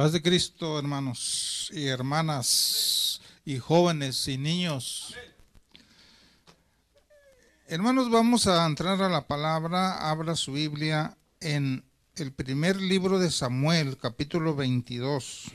Paz de Cristo, hermanos y hermanas, y jóvenes y niños. Hermanos, vamos a entrar a la palabra. Abra su Biblia en el primer libro de Samuel, capítulo 22.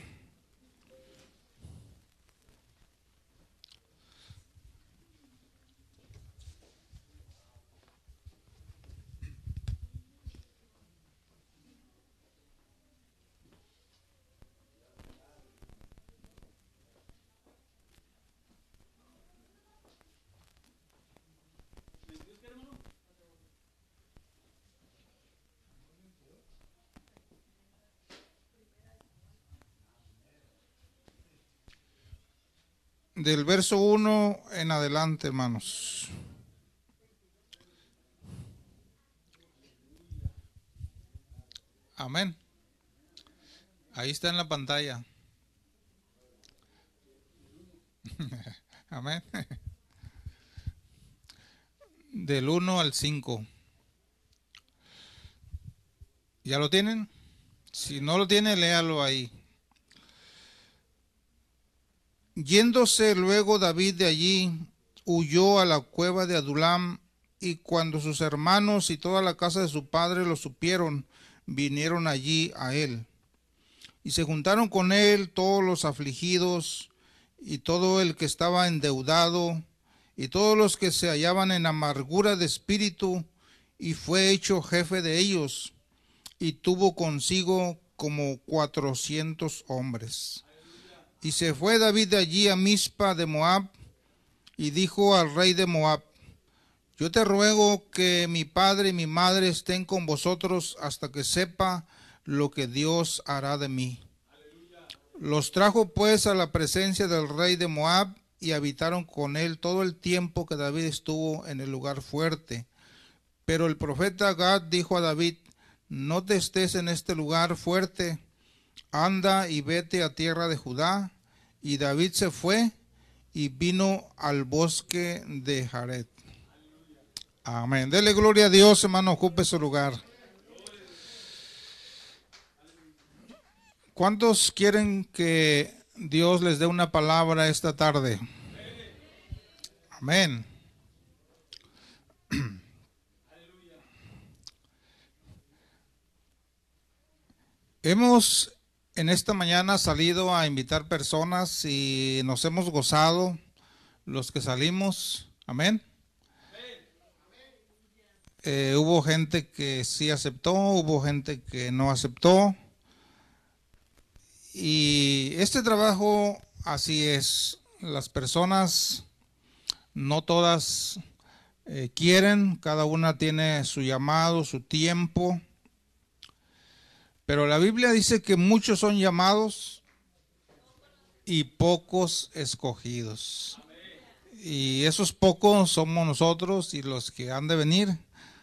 Del verso 1 en adelante, hermanos. Amén. Ahí está en la pantalla. Amén. Del 1 al 5. ¿Ya lo tienen? Si no lo tiene, léalo ahí. Yéndose luego David de allí, huyó a la cueva de Adulam, y cuando sus hermanos y toda la casa de su padre lo supieron, vinieron allí a él. Y se juntaron con él todos los afligidos, y todo el que estaba endeudado, y todos los que se hallaban en amargura de espíritu, y fue hecho jefe de ellos, y tuvo consigo como cuatrocientos hombres. Y se fue David de allí a Mispa de Moab y dijo al rey de Moab, yo te ruego que mi padre y mi madre estén con vosotros hasta que sepa lo que Dios hará de mí. Los trajo pues a la presencia del rey de Moab y habitaron con él todo el tiempo que David estuvo en el lugar fuerte. Pero el profeta Gad dijo a David, no te estés en este lugar fuerte, anda y vete a tierra de Judá y David se fue y vino al bosque de Jared. Amén. Dele gloria a Dios, hermano, ocupe su lugar. ¿Cuántos quieren que Dios les dé una palabra esta tarde? Amén. Hemos en esta mañana salido a invitar personas y nos hemos gozado los que salimos. Amén. Eh, hubo gente que sí aceptó, hubo gente que no aceptó. Y este trabajo así es. Las personas, no todas eh, quieren, cada una tiene su llamado, su tiempo. Pero la Biblia dice que muchos son llamados y pocos escogidos. Y esos pocos somos nosotros y los que han de venir.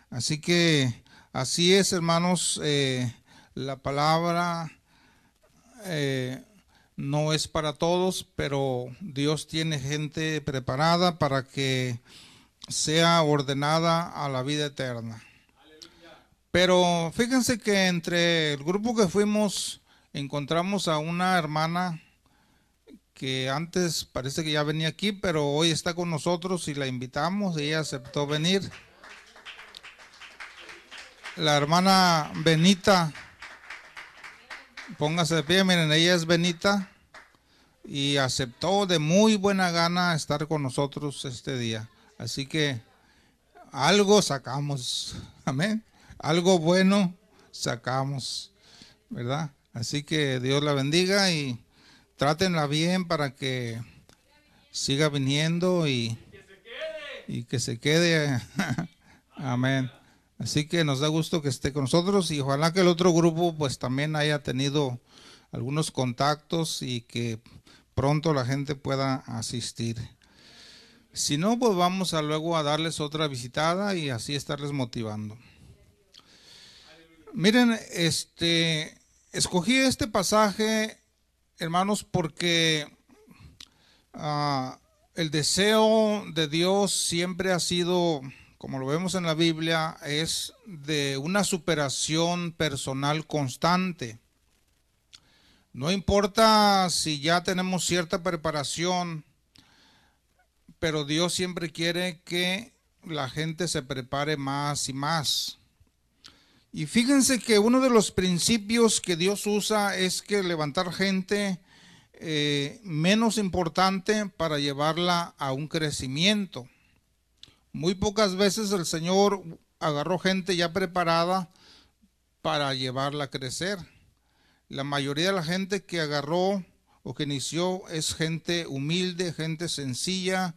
Así que así es, hermanos, eh, la palabra eh, no es para todos, pero Dios tiene gente preparada para que sea ordenada a la vida eterna. Pero fíjense que entre el grupo que fuimos encontramos a una hermana que antes parece que ya venía aquí, pero hoy está con nosotros y la invitamos y ella aceptó venir. La hermana Benita, póngase de pie, miren, ella es Benita y aceptó de muy buena gana estar con nosotros este día. Así que algo sacamos. Amén algo bueno sacamos, ¿verdad? Así que Dios la bendiga y trátenla bien para que siga viniendo y, y que se quede. Amén. Así que nos da gusto que esté con nosotros y ojalá que el otro grupo pues también haya tenido algunos contactos y que pronto la gente pueda asistir. Si no, pues vamos a luego a darles otra visitada y así estarles motivando. Miren, este, escogí este pasaje, hermanos, porque ah, el deseo de Dios siempre ha sido, como lo vemos en la Biblia, es de una superación personal constante. No importa si ya tenemos cierta preparación, pero Dios siempre quiere que la gente se prepare más y más. Y fíjense que uno de los principios que Dios usa es que levantar gente eh, menos importante para llevarla a un crecimiento. Muy pocas veces el Señor agarró gente ya preparada para llevarla a crecer. La mayoría de la gente que agarró o que inició es gente humilde, gente sencilla,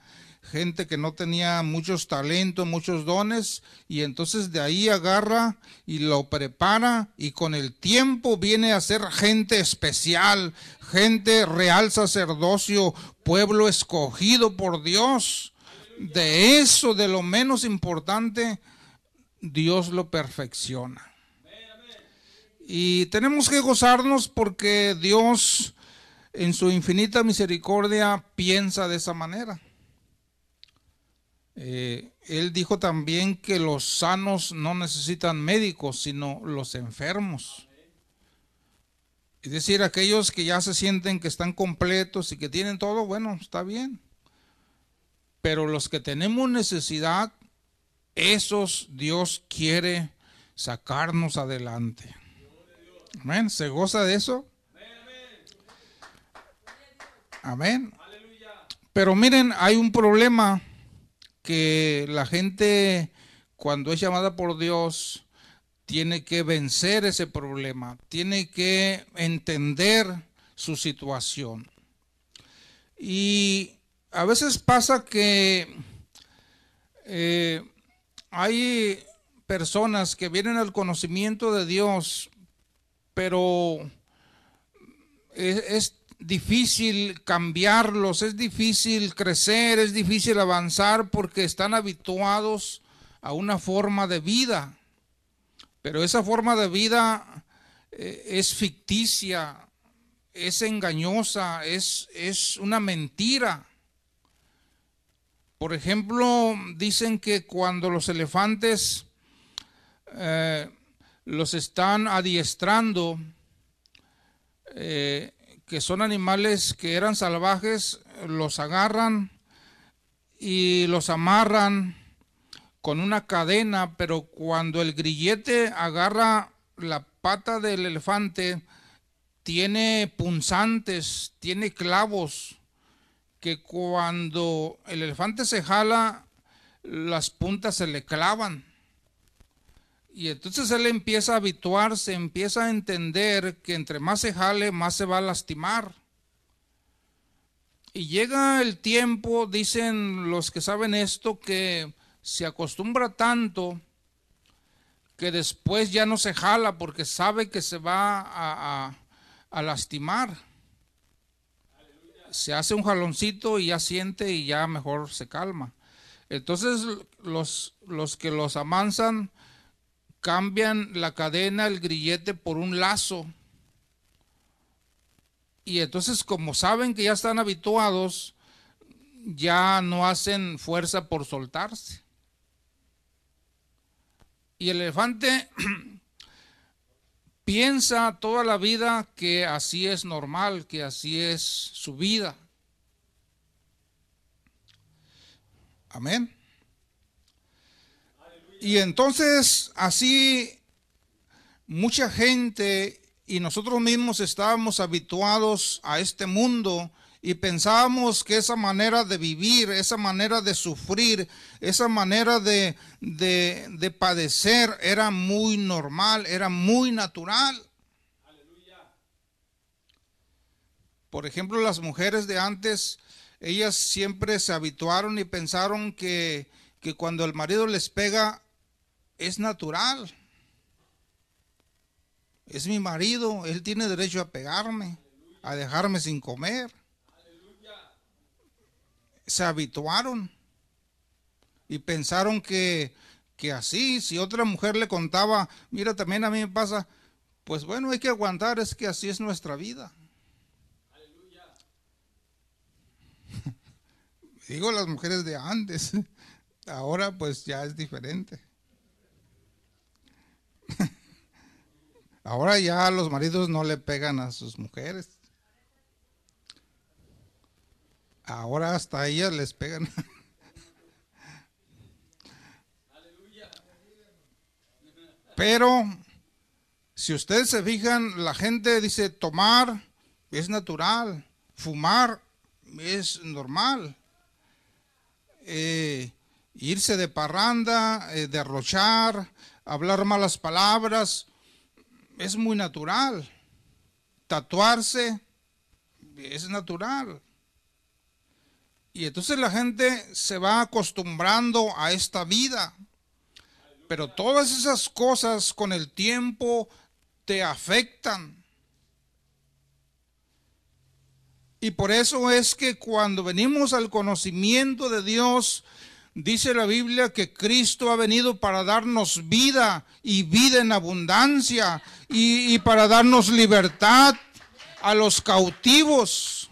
gente que no tenía muchos talentos, muchos dones, y entonces de ahí agarra y lo prepara y con el tiempo viene a ser gente especial, gente real sacerdocio, pueblo escogido por Dios. De eso, de lo menos importante, Dios lo perfecciona. Y tenemos que gozarnos porque Dios en su infinita misericordia piensa de esa manera. Eh, él dijo también que los sanos no necesitan médicos, sino los enfermos. Es decir, aquellos que ya se sienten que están completos y que tienen todo, bueno, está bien. Pero los que tenemos necesidad, esos Dios quiere sacarnos adelante. Amén. ¿Se goza de eso? Amén. Pero miren, hay un problema que la gente cuando es llamada por Dios tiene que vencer ese problema, tiene que entender su situación. Y a veces pasa que eh, hay personas que vienen al conocimiento de Dios, pero es, es difícil cambiarlos, es difícil crecer, es difícil avanzar porque están habituados a una forma de vida. Pero esa forma de vida eh, es ficticia, es engañosa, es, es una mentira. Por ejemplo, dicen que cuando los elefantes eh, los están adiestrando, eh, que son animales que eran salvajes, los agarran y los amarran con una cadena, pero cuando el grillete agarra la pata del elefante, tiene punzantes, tiene clavos, que cuando el elefante se jala, las puntas se le clavan. Y entonces él empieza a habituarse, empieza a entender que entre más se jale, más se va a lastimar. Y llega el tiempo, dicen los que saben esto, que se acostumbra tanto que después ya no se jala porque sabe que se va a, a lastimar. Se hace un jaloncito y ya siente y ya mejor se calma. Entonces los, los que los amansan cambian la cadena, el grillete por un lazo. Y entonces como saben que ya están habituados, ya no hacen fuerza por soltarse. Y el elefante piensa toda la vida que así es normal, que así es su vida. Amén. Y entonces así mucha gente y nosotros mismos estábamos habituados a este mundo y pensábamos que esa manera de vivir, esa manera de sufrir, esa manera de, de, padecer era muy normal, era muy natural. Por ejemplo, las mujeres de antes, ellas siempre se habituaron y pensaron que, que cuando el marido les pega, es natural. Es mi marido, él tiene derecho a pegarme, a dejarme sin comer. Se habituaron y pensaron que, que así, si otra mujer le contaba, mira, también a mí me pasa, pues bueno, hay que aguantar, es que así es nuestra vida. Digo las mujeres de antes, ahora pues ya es diferente. Ahora ya los maridos no le pegan a sus mujeres. Ahora hasta ellas les pegan. Pero si ustedes se fijan, la gente dice tomar es natural, fumar es normal, eh, irse de parranda, eh, derrochar, hablar malas palabras, es muy natural. Tatuarse es natural. Y entonces la gente se va acostumbrando a esta vida. Pero todas esas cosas con el tiempo te afectan. Y por eso es que cuando venimos al conocimiento de Dios, dice la Biblia que Cristo ha venido para darnos vida y vida en abundancia y, para darnos libertad a los cautivos.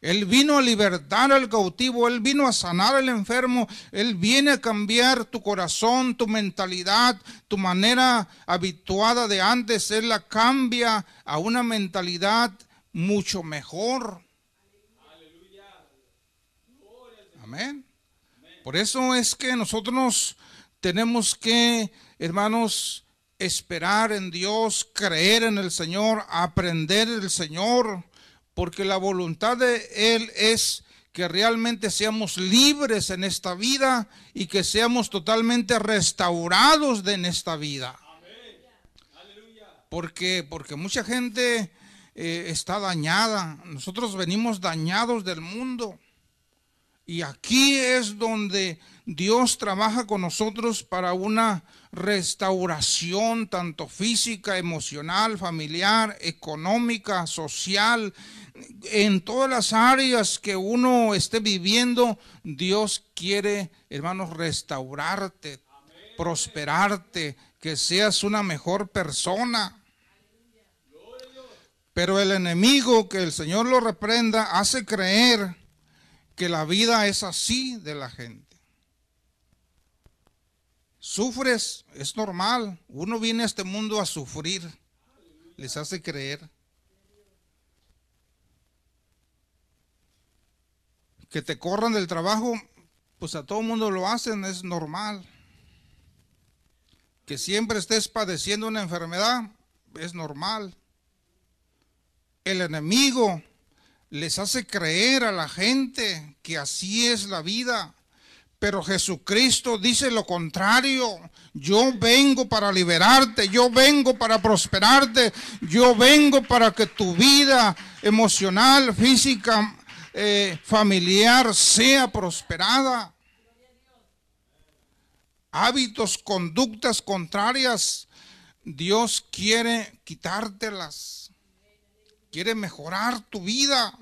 Él vino a libertar al cautivo, Él vino a sanar al enfermo, Él viene a cambiar tu corazón, tu mentalidad, tu manera habituada de antes, Él la cambia a una mentalidad mucho mejor. Amén. Por eso es que nosotros tenemos que, hermanos, esperar en Dios, creer en el Señor, aprender del Señor porque la voluntad de Él es que realmente seamos libres en esta vida y que seamos totalmente restaurados de en esta vida. Porque, porque mucha gente eh, está dañada. Nosotros venimos dañados del mundo. Y aquí es donde Dios trabaja con nosotros para una restauración tanto física, emocional, familiar, económica, social, en todas las áreas que uno esté viviendo, Dios quiere, hermanos, restaurarte, prosperarte, que seas una mejor persona. Pero el enemigo, que el Señor lo reprenda, hace creer que la vida es así de la gente. Sufres, es normal. Uno viene a este mundo a sufrir. Les hace creer. Que te corran del trabajo, pues a todo mundo lo hacen, es normal. Que siempre estés padeciendo una enfermedad, es normal. El enemigo les hace creer a la gente que así es la vida. Pero Jesucristo dice lo contrario. Yo vengo para liberarte, yo vengo para prosperarte, yo vengo para que tu vida emocional, física, eh, familiar sea prosperada. Hábitos, conductas contrarias, Dios quiere quitártelas. Quiere mejorar tu vida.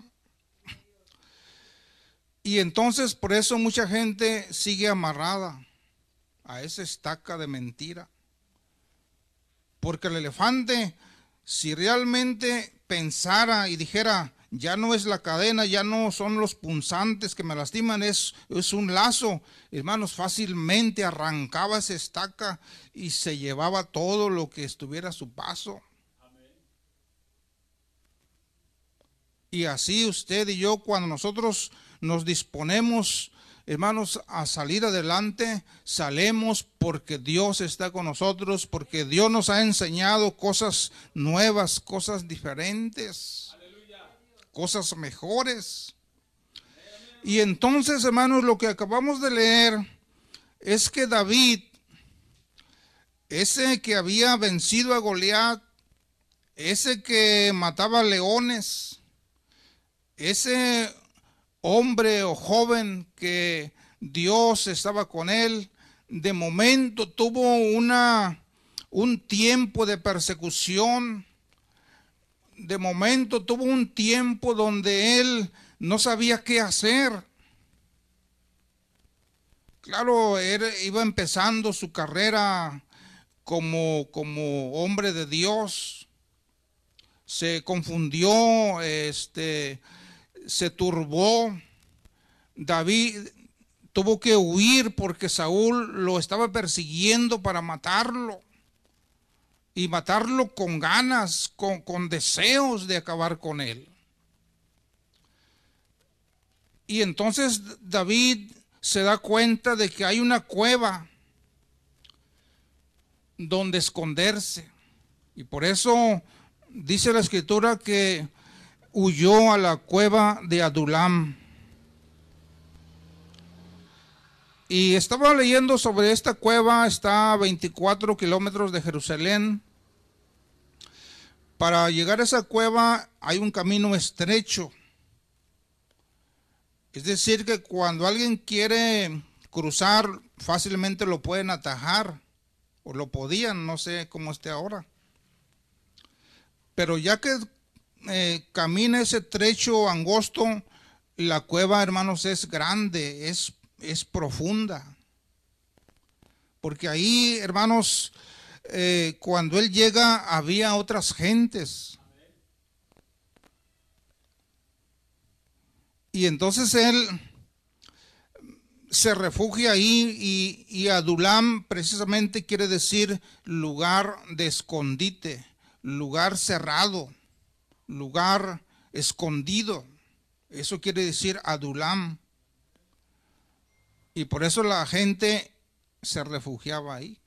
Y entonces por eso mucha gente sigue amarrada a esa estaca de mentira. Porque el elefante, si realmente pensara y dijera, ya no es la cadena, ya no son los punzantes que me lastiman, es, es un lazo, hermanos, fácilmente arrancaba esa estaca y se llevaba todo lo que estuviera a su paso. Y así usted y yo, cuando nosotros nos disponemos, hermanos, a salir adelante, salemos porque Dios está con nosotros, porque Dios nos ha enseñado cosas nuevas, cosas diferentes, cosas mejores. Y entonces, hermanos, lo que acabamos de leer es que David, ese que había vencido a Goliat, ese que mataba leones, ese hombre o joven que Dios estaba con él, de momento tuvo una, un tiempo de persecución, de momento tuvo un tiempo donde él no sabía qué hacer. Claro, él iba empezando su carrera como, como hombre de Dios. Se confundió, este, se turbó. David tuvo que huir porque Saúl lo estaba persiguiendo para matarlo. y matarlo con ganas, con, deseos de acabar con él. Y entonces David se da cuenta de que hay una cueva donde esconderse. Y por eso dice la escritura que huyó a la cueva de Adulam. Y estaba leyendo sobre esta cueva, está a 24 kilómetros de Jerusalén. Para llegar a esa cueva hay un camino estrecho. Es decir, que cuando alguien quiere cruzar, fácilmente lo pueden atajar, o lo podían, no sé cómo esté ahora. Pero ya que eh, camina ese trecho angosto, la cueva, hermanos, es grande, es, es profunda. Porque ahí, hermanos, eh, cuando él llega, había otras gentes. Y entonces él se refugia ahí y, y, Adulam precisamente quiere decir lugar de escondite, lugar cerrado, lugar escondido. Eso quiere decir Adulam. Y por eso la gente se refugiaba ahí.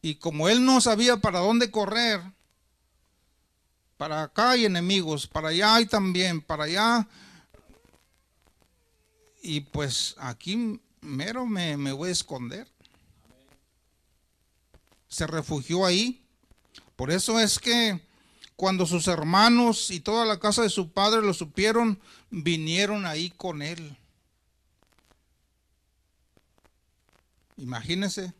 Y como él no sabía para dónde correr, para acá hay enemigos, para allá hay también, para allá y pues aquí mero me, voy a esconder. Se refugió ahí. Por eso es que cuando sus hermanos y toda la casa de su padre lo supieron, vinieron ahí con él. Imagínense.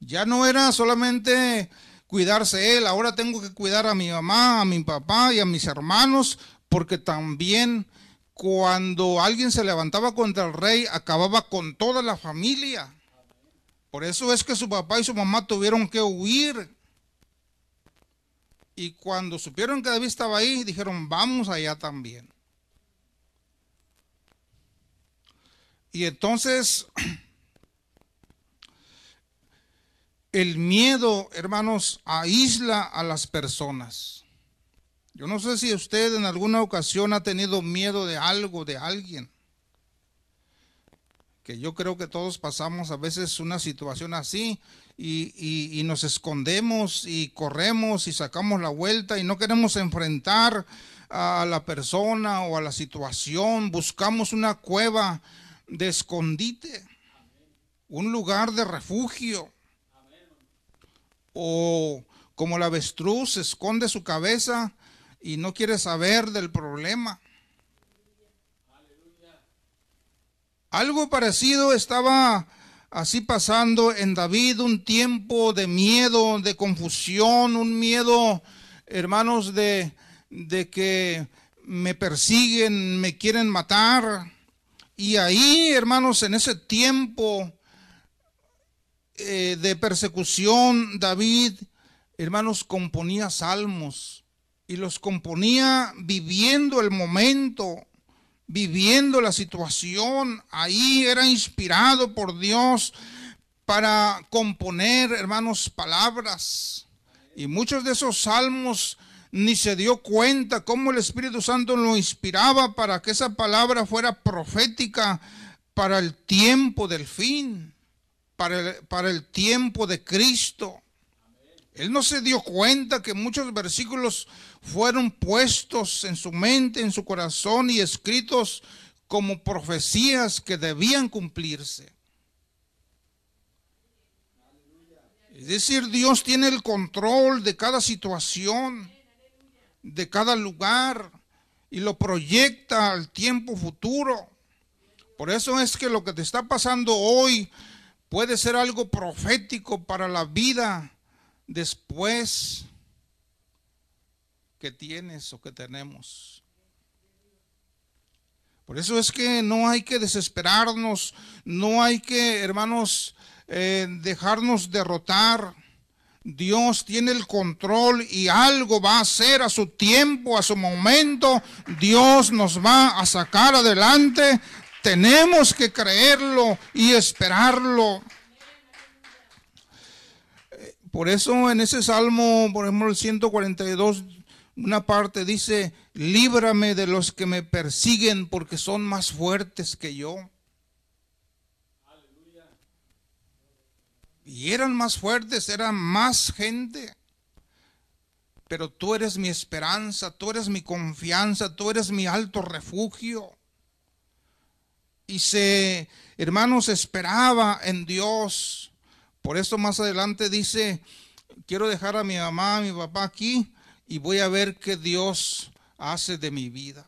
Ya no era solamente cuidarse él, ahora tengo que cuidar a mi mamá, a mi papá y a mis hermanos, porque también cuando alguien se levantaba contra el rey, acababa con toda la familia. Por eso es que su papá y su mamá tuvieron que huir. Y cuando supieron que David estaba ahí, dijeron, vamos allá también. Y entonces, el miedo, hermanos, aísla a las personas. Yo no sé si usted en alguna ocasión ha tenido miedo de algo, de alguien. Que yo creo que todos pasamos a veces una situación así y, nos escondemos y corremos y sacamos la vuelta y no queremos enfrentar a la persona o a la situación. Buscamos una cueva de escondite, un lugar de refugio. O como la avestruz esconde su cabeza y no quiere saber del problema. Algo parecido estaba así pasando en David, un tiempo de miedo, de confusión, un miedo, hermanos, de, de que me persiguen, me quieren matar. Y ahí, hermanos, en ese tiempo eh, de persecución, David, hermanos, componía salmos y los componía viviendo el momento, viviendo la situación. Ahí era inspirado por Dios para componer, hermanos, palabras. Y muchos de esos salmos ni se dio cuenta cómo el Espíritu Santo lo inspiraba para que esa palabra fuera profética para el tiempo del fin, para el, para el tiempo de Cristo. Él no se dio cuenta que muchos versículos fueron puestos en su mente, en su corazón y escritos como profecías que debían cumplirse. Es decir, Dios tiene el control de cada situación, de cada lugar, y lo proyecta al tiempo futuro. Por eso es que lo que te está pasando hoy puede ser algo profético para la vida después que tienes o que tenemos. Por eso es que no hay que desesperarnos, no hay que, hermanos, eh, dejarnos derrotar. Dios tiene el control y algo va a hacer a su tiempo, a su momento. Dios nos va a sacar adelante. Tenemos que creerlo y esperarlo. Por eso en ese salmo, por ejemplo, el 142, una parte dice, líbrame de los que me persiguen porque son más fuertes que yo. Y eran más fuertes, eran más gente. Pero tú eres mi esperanza, tú eres mi confianza, tú eres mi alto refugio. Y se, hermanos, esperaba en Dios. Por eso más adelante dice, quiero dejar a mi mamá, a mi papá aquí y voy a ver qué Dios hace de mi vida.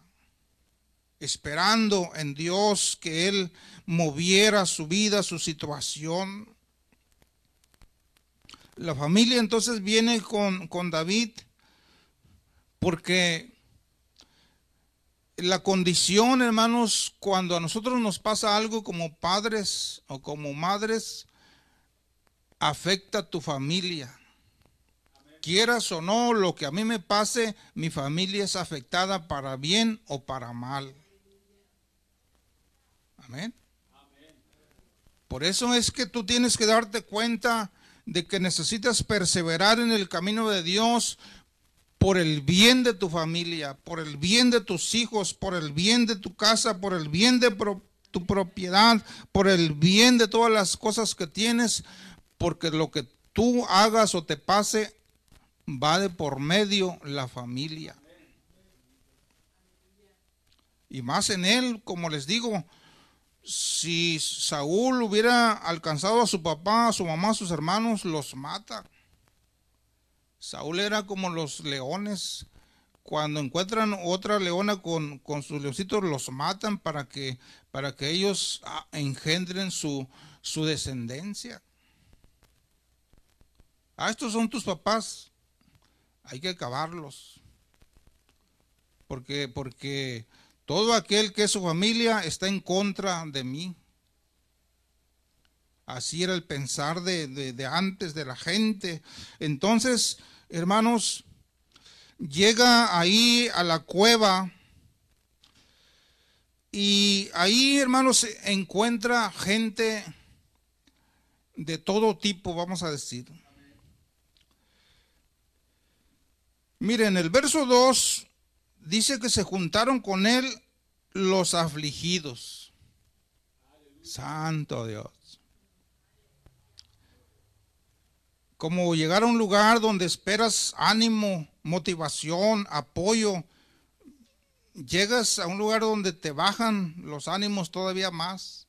Esperando en Dios que Él moviera su vida, su situación. La familia entonces viene con, con David porque la condición, hermanos, cuando a nosotros nos pasa algo como padres o como madres, afecta a tu familia. Quieras o no, lo que a mí me pase, mi familia es afectada para bien o para mal. Amén. Por eso es que tú tienes que darte cuenta de que necesitas perseverar en el camino de Dios por el bien de tu familia, por el bien de tus hijos, por el bien de tu casa, por el bien de tu propiedad, por el bien de todas las cosas que tienes, porque lo que tú hagas o te pase va de por medio la familia. Y más en él, como les digo, si Saúl hubiera alcanzado a su papá, a su mamá, a sus hermanos, los mata. Saúl era como los leones. Cuando encuentran otra leona con, con sus leoncitos, los matan para que, para que ellos ah, engendren su, su descendencia. Ah, estos son tus papás. Hay que acabarlos. Porque, porque todo aquel que es su familia está en contra de mí. Así era el pensar de, antes de la gente. Entonces, hermanos, llega ahí a la cueva y ahí, hermanos, encuentra gente de todo tipo, vamos a decir. Miren, el verso 2 dice que se juntaron con él los afligidos. Santo Dios. como llegar a un lugar donde esperas ánimo, motivación, apoyo, llegas a un lugar donde te bajan los ánimos todavía más.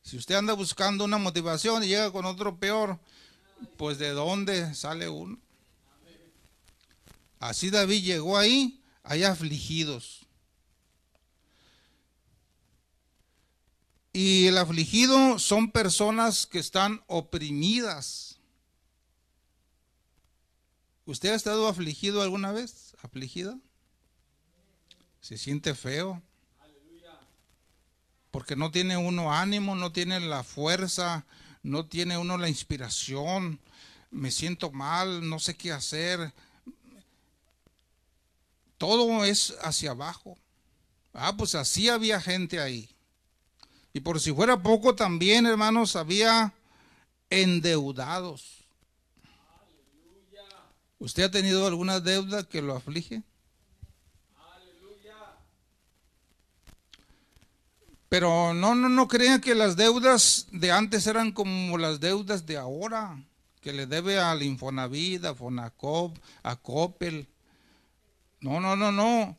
Si usted anda buscando una motivación y llega con otro peor, pues de dónde sale uno. Así David llegó ahí, hay afligidos. Y el afligido son personas que están oprimidas. ¿Usted ha estado afligido alguna vez? ¿Afligida? ¿Se siente feo? Porque no tiene uno ánimo, no tiene la fuerza, no tiene uno la inspiración. Me siento mal, no sé qué hacer. Todo es hacia abajo. Ah, pues así había gente ahí. Y por si fuera poco también, hermanos, había endeudados. ¿Usted ha tenido alguna deuda que lo aflige? Pero no, no, no crean que las deudas de antes eran como las deudas de ahora, que le debe al Infonavit, a Fonacop, a Coppel. No, no, no, no.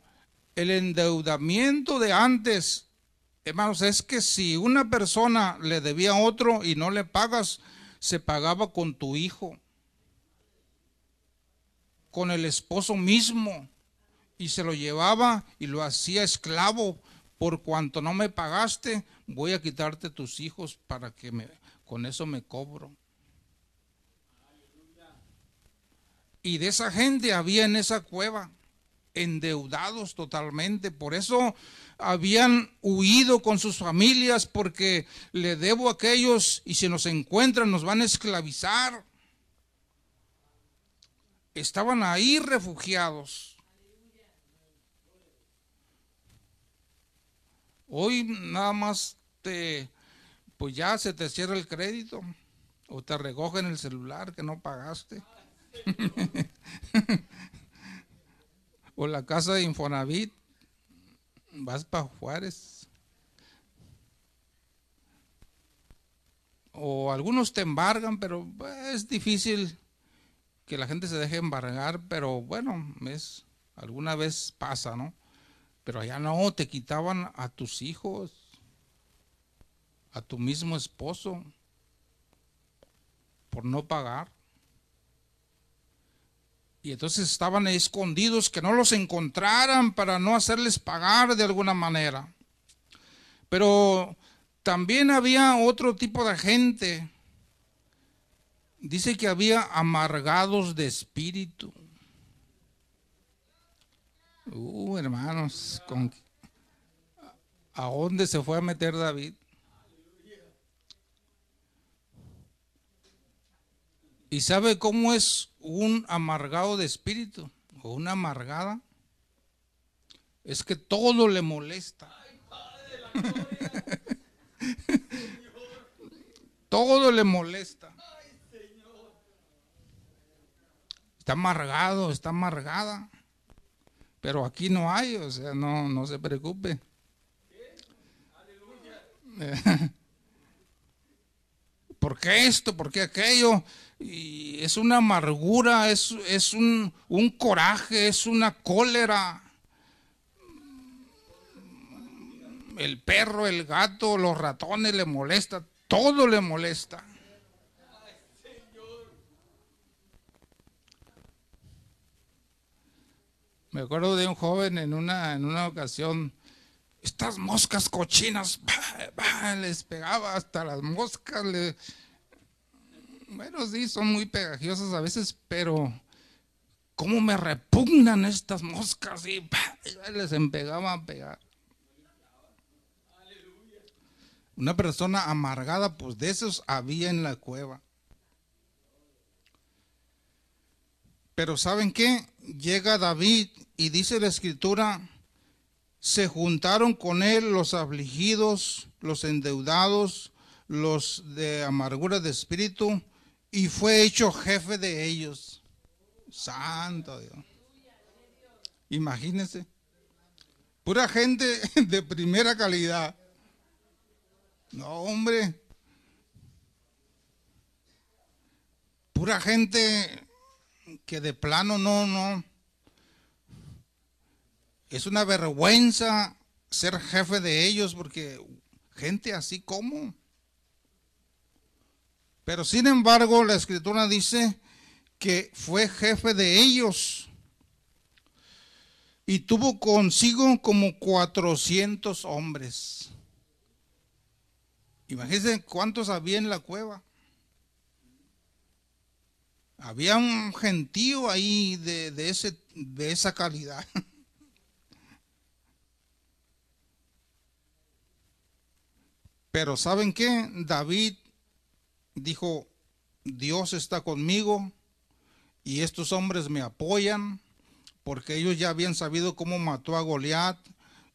El endeudamiento de antes Hermanos, es que si una persona le debía a otro y no le pagas, se pagaba con tu hijo, con el esposo mismo, y se lo llevaba y lo hacía esclavo. Por cuanto no me pagaste, voy a quitarte tus hijos para que me, con eso me cobro. Y de esa gente había en esa cueva, endeudados totalmente. Por eso habían huido con sus familias porque le debo a aquellos y si nos encuentran nos van a esclavizar. Estaban ahí refugiados. Hoy nada más te, pues ya se te cierra el crédito o te recogen el celular que no pagaste. o la casa de Infonavit, vas para Juárez. O algunos te embargan, pero es difícil que la gente se deje embargar, pero bueno, es alguna vez pasa, ¿no? Pero allá no, te quitaban a tus hijos, a tu mismo esposo, por no pagar. Y entonces estaban escondidos que no los encontraran para no hacerles pagar de alguna manera. Pero también había otro tipo de gente. Dice que había amargados de espíritu. Uh, hermanos, ¿a dónde se fue a meter David? ¿Y sabe cómo es un amargado de espíritu o una amargada? Es que todo le molesta. todo le molesta. Está amargado, está amargada. Pero aquí no hay, o sea, no, no se preocupe. ¿Por qué esto? ¿Por qué aquello? Y es una amargura, es, es un, un coraje, es una cólera. El perro, el gato, los ratones le molesta, todo le molesta. Me acuerdo de un joven en una, en una ocasión, estas moscas cochinas, les pegaba hasta las moscas. Bueno, sí, son muy pegajiosas a veces, pero cómo me repugnan estas moscas y les empegaba a pegar. Una persona amargada, pues de esos había en la cueva. Pero ¿saben qué? Llega David y dice la escritura, se juntaron con él los afligidos, los endeudados, los de amargura de espíritu, y fue hecho jefe de ellos. Santo Dios. Imagínense. Pura gente de primera calidad. No, hombre. Pura gente que de plano no, no. Es una vergüenza ser jefe de ellos porque gente así como. Pero sin embargo, la escritura dice que fue jefe de ellos y tuvo consigo como 400 hombres. Imagínense cuántos había en la cueva. Había un gentío ahí de, ese, de esa calidad. Pero ¿saben qué? David dijo, Dios está conmigo y estos hombres me apoyan porque ellos ya habían sabido cómo mató a Goliat,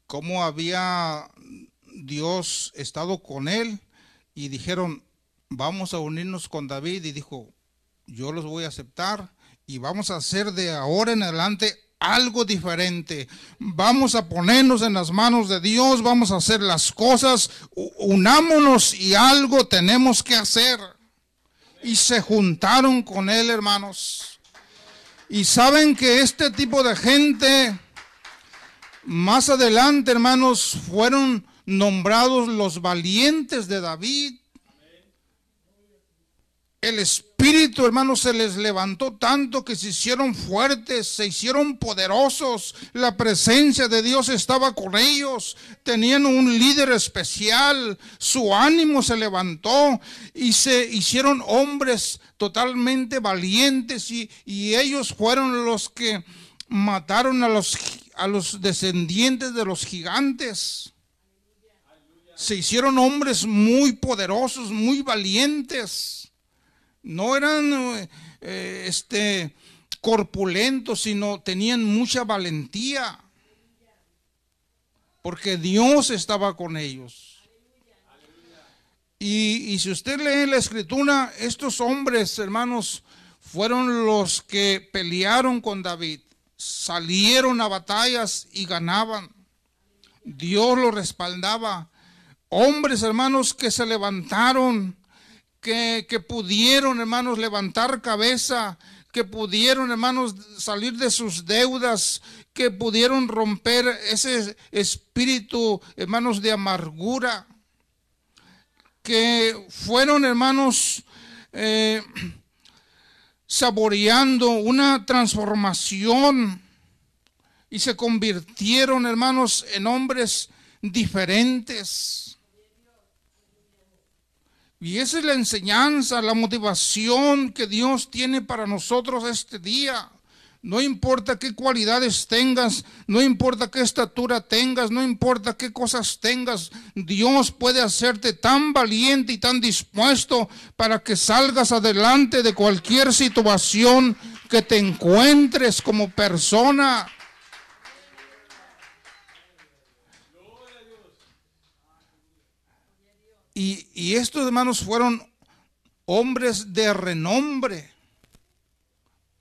cómo había Dios estado con él y dijeron, vamos a unirnos con David y dijo, yo los voy a aceptar y vamos a hacer de ahora en adelante algo diferente. Vamos a ponernos en las manos de Dios, vamos a hacer las cosas, unámonos y algo tenemos que hacer. Y se juntaron con él, hermanos. Y saben que este tipo de gente, más adelante, hermanos, fueron nombrados los valientes de David el espíritu, hermanos, se les levantó tanto que se hicieron fuertes, se hicieron poderosos. La presencia de Dios estaba con ellos. Tenían un líder especial. Su ánimo se levantó y se hicieron hombres totalmente valientes y, y ellos fueron los que mataron a los, a los descendientes de los gigantes. Se hicieron hombres muy poderosos, muy valientes no eran eh, este, corpulentos, sino tenían mucha valentía. Porque Dios estaba con ellos. Y, y si usted lee la escritura, estos hombres, hermanos, fueron los que pelearon con David, salieron a batallas y ganaban. Dios los respaldaba. Hombres, hermanos, que se levantaron, que, pudieron, hermanos, levantar cabeza, que pudieron, hermanos, salir de sus deudas, que pudieron romper ese espíritu, hermanos, de amargura, que fueron, hermanos, eh, saboreando una transformación y se convirtieron, hermanos, en hombres diferentes. Y esa es la enseñanza, la motivación que Dios tiene para nosotros este día. No importa qué cualidades tengas, no importa qué estatura tengas, no importa qué cosas tengas, Dios puede hacerte tan valiente y tan dispuesto para que salgas adelante de cualquier situación que te encuentres como persona. Y, estos hermanos fueron hombres de renombre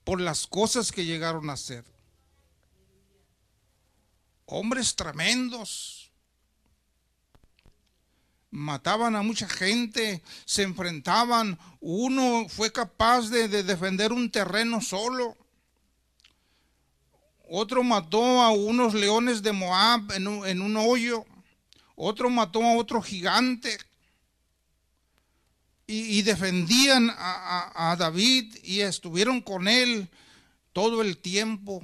por las cosas que llegaron a ser. Hombres tremendos. Mataban a mucha gente, se enfrentaban. Uno fue capaz de, defender un terreno solo. Otro mató a unos leones de Moab en un, hoyo. Otro mató a otro gigante y, defendían a, David y estuvieron con él todo el tiempo.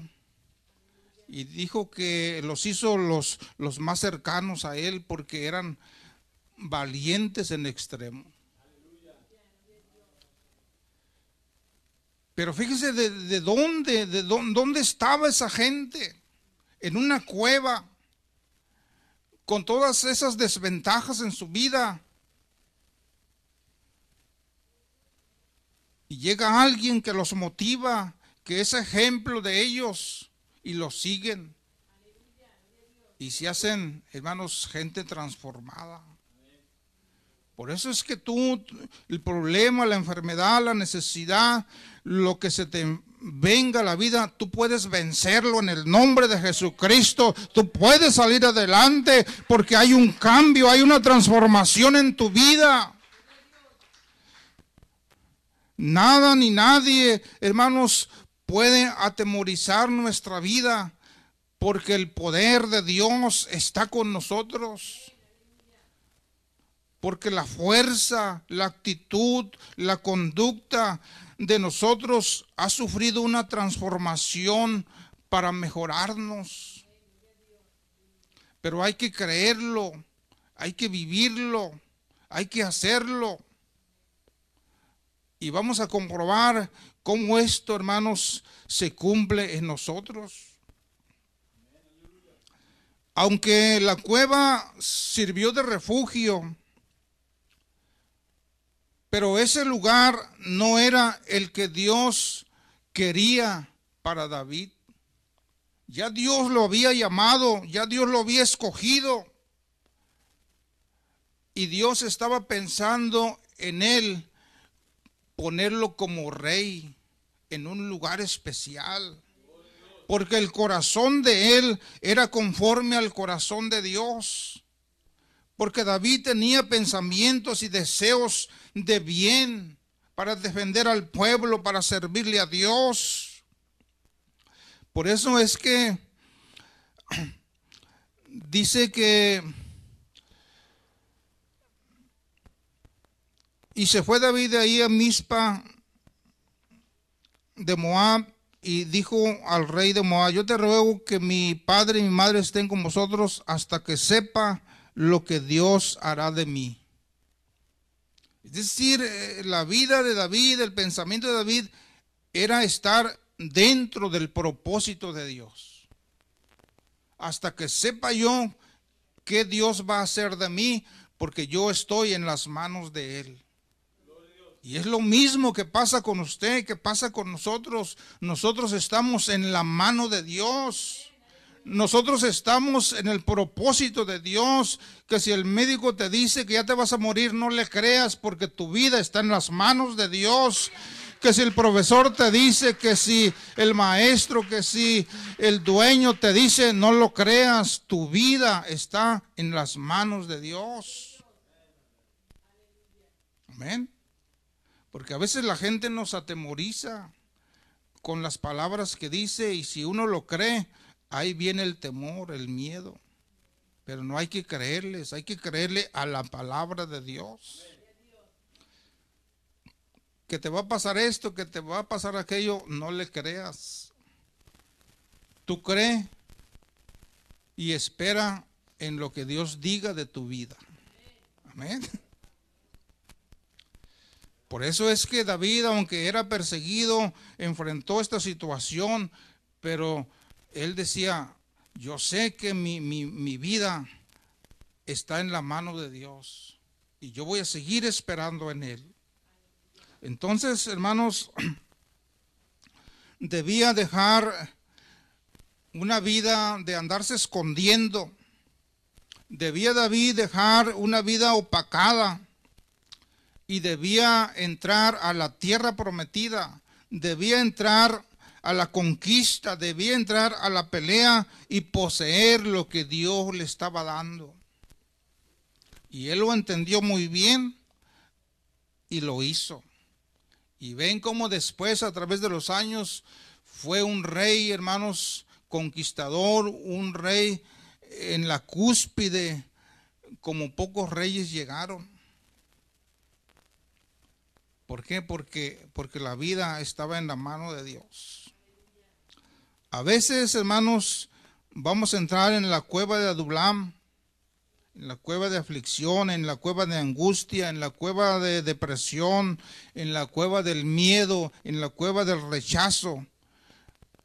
Y dijo que los hizo los, los más cercanos a él porque eran valientes en extremo. Pero fíjese de, dónde, de dónde estaba esa gente. En una cueva, con todas esas desventajas en su vida Y llega alguien que los motiva, que es ejemplo de ellos y los siguen. Y se hacen, hermanos, gente transformada. Por eso es que tú, el problema, la enfermedad, la necesidad, lo que se te venga a la vida, tú puedes vencerlo en el nombre de Jesucristo. Tú puedes salir adelante porque hay un cambio, hay una transformación en tu vida. Nada ni nadie, hermanos, puede atemorizar nuestra vida porque el poder de Dios está con nosotros. Porque la fuerza, la actitud, la conducta de nosotros ha sufrido una transformación para mejorarnos. Pero hay que creerlo, hay que vivirlo, hay que hacerlo. Y vamos a comprobar cómo esto, hermanos, se cumple en nosotros. Aunque la cueva sirvió de refugio, pero ese lugar no era el que Dios quería para David. Ya Dios lo había llamado, ya Dios lo había escogido. Y Dios estaba pensando en él ponerlo como rey en un lugar especial. Porque el corazón de él era conforme al corazón de Dios. Porque David tenía pensamientos y deseos de bien para defender al pueblo, para servirle a Dios. Por eso es que dice que Y se fue David de ahí a Mispa de Moab y dijo al rey de Moab, yo te ruego que mi padre y mi madre estén con vosotros hasta que sepa lo que Dios hará de mí. Es decir, eh, la vida de David, el pensamiento de David era estar dentro del propósito de Dios. Hasta que sepa yo qué Dios va a hacer de mí, porque yo estoy en las manos de Él. Y es lo mismo que pasa con usted, que pasa con nosotros. Nosotros estamos en la mano de Dios. Nosotros estamos en el propósito de Dios, que si el médico te dice que ya te vas a morir, no le creas porque tu vida está en las manos de Dios. Que si el profesor te dice, que si el maestro, que si el dueño te dice, no lo creas, tu vida está en las manos de Dios. Amén. Porque a veces la gente nos atemoriza con las palabras que dice y si uno lo cree, ahí viene el temor, el miedo. Pero no hay que creerles, hay que creerle a la palabra de Dios. Que te va a pasar esto, que te va a pasar aquello, no le creas. Tú cree y espera en lo que Dios diga de tu vida. Amén. Por eso es que David, aunque era perseguido, enfrentó esta situación, pero él decía, yo sé que mi, mi, vida está en la mano de Dios y yo voy a seguir esperando en Él. Entonces, hermanos, debía dejar una vida de andarse escondiendo. Debía David dejar una vida opacada y debía entrar a la tierra prometida. Debía entrar a la conquista, debía entrar a la pelea y poseer lo que Dios le estaba dando. Y él lo entendió muy bien y lo hizo. Y ven cómo después, a través de los años, fue un rey, hermanos, conquistador, un rey en la cúspide, como pocos reyes llegaron. ¿Por qué? Porque, porque la vida estaba en la mano de Dios. A veces, hermanos, vamos a entrar en la cueva de Adulam, en la cueva de aflicción, en la cueva de angustia, en la cueva de depresión, en la cueva del miedo, en la cueva del rechazo.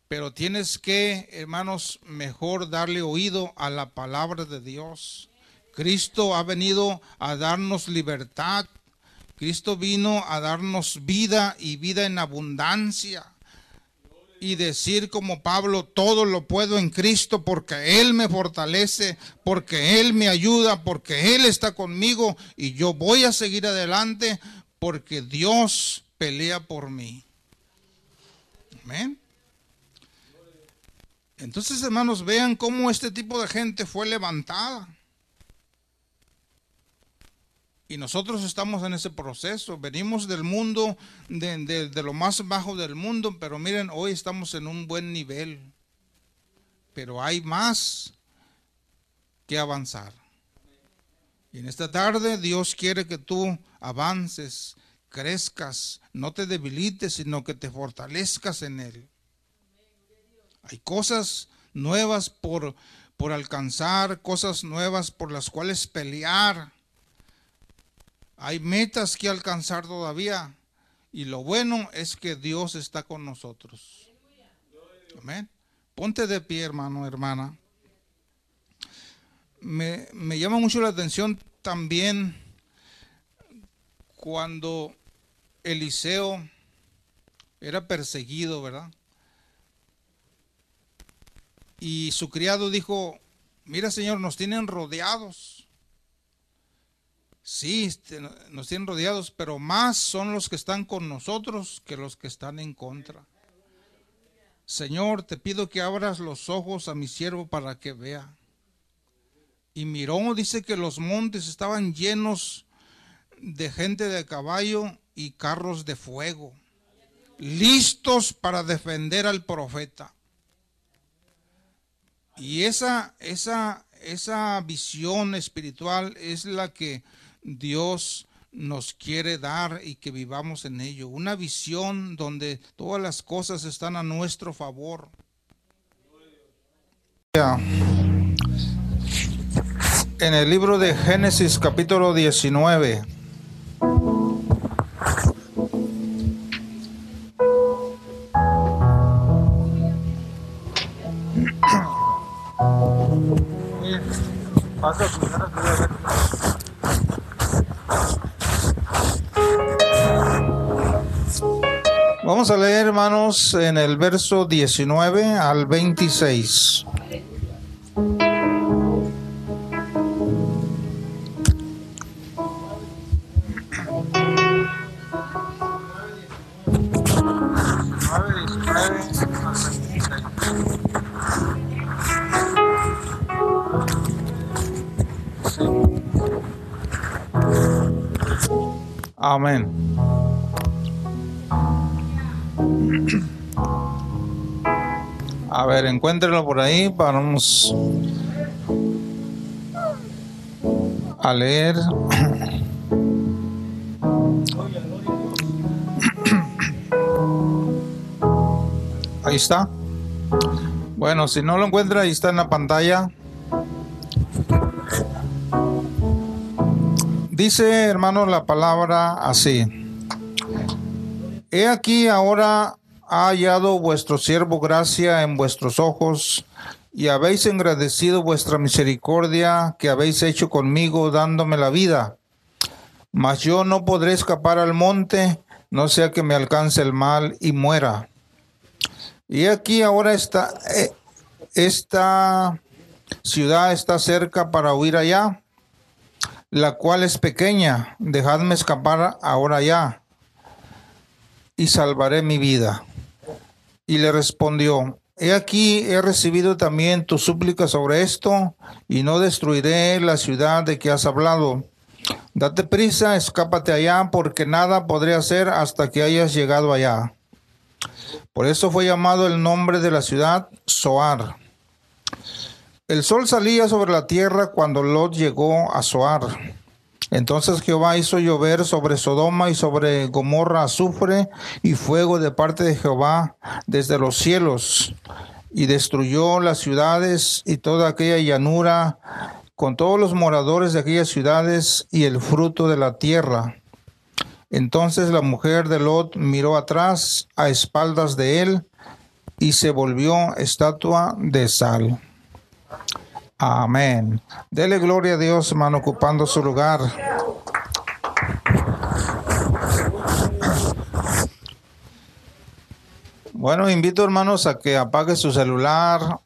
Pero tienes que, hermanos, mejor darle oído a la palabra de Dios. Cristo ha venido a darnos libertad. Cristo vino a darnos vida y vida en abundancia y decir como Pablo, todo lo puedo en Cristo porque Él me fortalece, porque Él me ayuda, porque Él está conmigo y yo voy a seguir adelante porque Dios pelea por mí. Amén. Entonces, hermanos, vean cómo este tipo de gente fue levantada. Y nosotros estamos en ese proceso. Venimos del mundo, de, lo más bajo del mundo, pero miren, hoy estamos en un buen nivel. Pero hay más que avanzar. Y en esta tarde Dios quiere que tú avances, crezcas, no te debilites, sino que te fortalezcas en Él. Hay cosas nuevas por, por alcanzar, cosas nuevas por las cuales pelear hay metas que alcanzar todavía. Y lo bueno es que Dios está con nosotros. Amén. Ponte de pie, hermano, hermana. Me, me llama mucho la atención también cuando Eliseo era perseguido, ¿verdad? Y su criado dijo, mira Señor, nos tienen rodeados. Sí, este, nos tienen rodeados, pero más son los que están con nosotros que los que están en contra. Señor, te pido que abras los ojos a mi siervo para que vea. Y miró, dice que los montes estaban llenos de gente de caballo y carros de fuego, listos para defender al profeta. Y esa, esa, esa visión espiritual es la que Dios nos quiere dar y que vivamos en ello. Una visión donde todas las cosas están a nuestro favor. En el libro de Génesis capítulo 19. Vamos a leer, hermanos, en el verso 19 al 26. Amén. A ver, encuéntrenlo por ahí. Vamos a leer. Ahí está. Bueno, si no lo encuentra, ahí está en la pantalla. Dice, hermano, la palabra así. He aquí ahora ha hallado vuestro siervo gracia en vuestros ojos y habéis engrandecido vuestra misericordia que habéis hecho conmigo dándome la vida. Mas yo no podré escapar al monte, no sea que me alcance el mal y muera. Y aquí ahora está, eh, esta ciudad está cerca para huir allá, la cual es pequeña. Dejadme escapar ahora ya y salvaré mi vida. Y le respondió, He aquí, he recibido también tu súplica sobre esto, y no destruiré la ciudad de que has hablado. Date prisa, escápate allá, porque nada podré hacer hasta que hayas llegado allá. Por eso fue llamado el nombre de la ciudad Soar. El sol salía sobre la tierra cuando Lot llegó a Soar. Entonces Jehová hizo llover sobre Sodoma y sobre Gomorra azufre y fuego de parte de Jehová desde los cielos, y destruyó las ciudades y toda aquella llanura, con todos los moradores de aquellas ciudades y el fruto de la tierra. Entonces la mujer de Lot miró atrás a espaldas de él y se volvió estatua de sal. Amén. Dele gloria a Dios, hermano, ocupando su lugar. Bueno, invito hermanos a que apague su celular,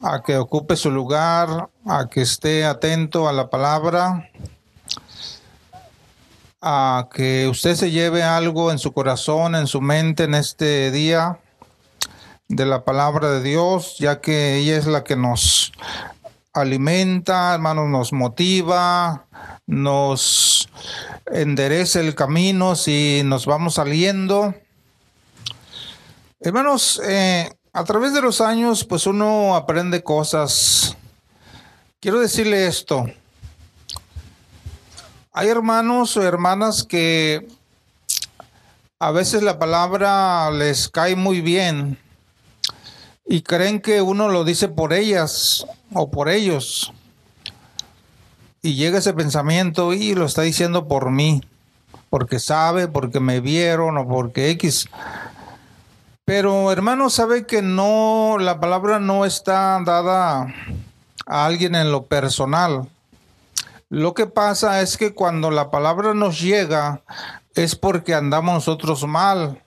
a que ocupe su lugar, a que esté atento a la palabra a que usted se lleve algo en su corazón, en su mente en este día de la palabra de Dios, ya que ella es la que nos alimenta, hermanos, nos motiva, nos endereza el camino si nos vamos saliendo. Hermanos, eh, a través de los años, pues uno aprende cosas. Quiero decirle esto. Hay hermanos o hermanas que a veces la palabra les cae muy bien y creen que uno lo dice por ellas o por ellos. Y llega ese pensamiento y lo está diciendo por mí, porque sabe, porque me vieron o porque X. Pero hermano, sabe que no, la palabra no está dada a alguien en lo personal. Lo que pasa es que cuando la palabra nos llega es porque andamos nosotros mal.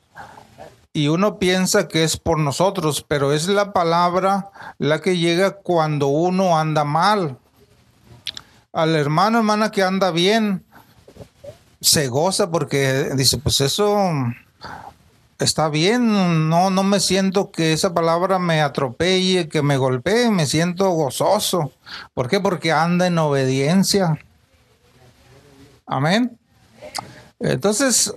Y uno piensa que es por nosotros, pero es la palabra la que llega cuando uno anda mal. Al hermano, hermana que anda bien, se goza porque dice, pues eso está bien, no, no me siento que esa palabra me atropelle, que me golpee, me siento gozoso. ¿Por qué? Porque anda en obediencia. Amén. Entonces,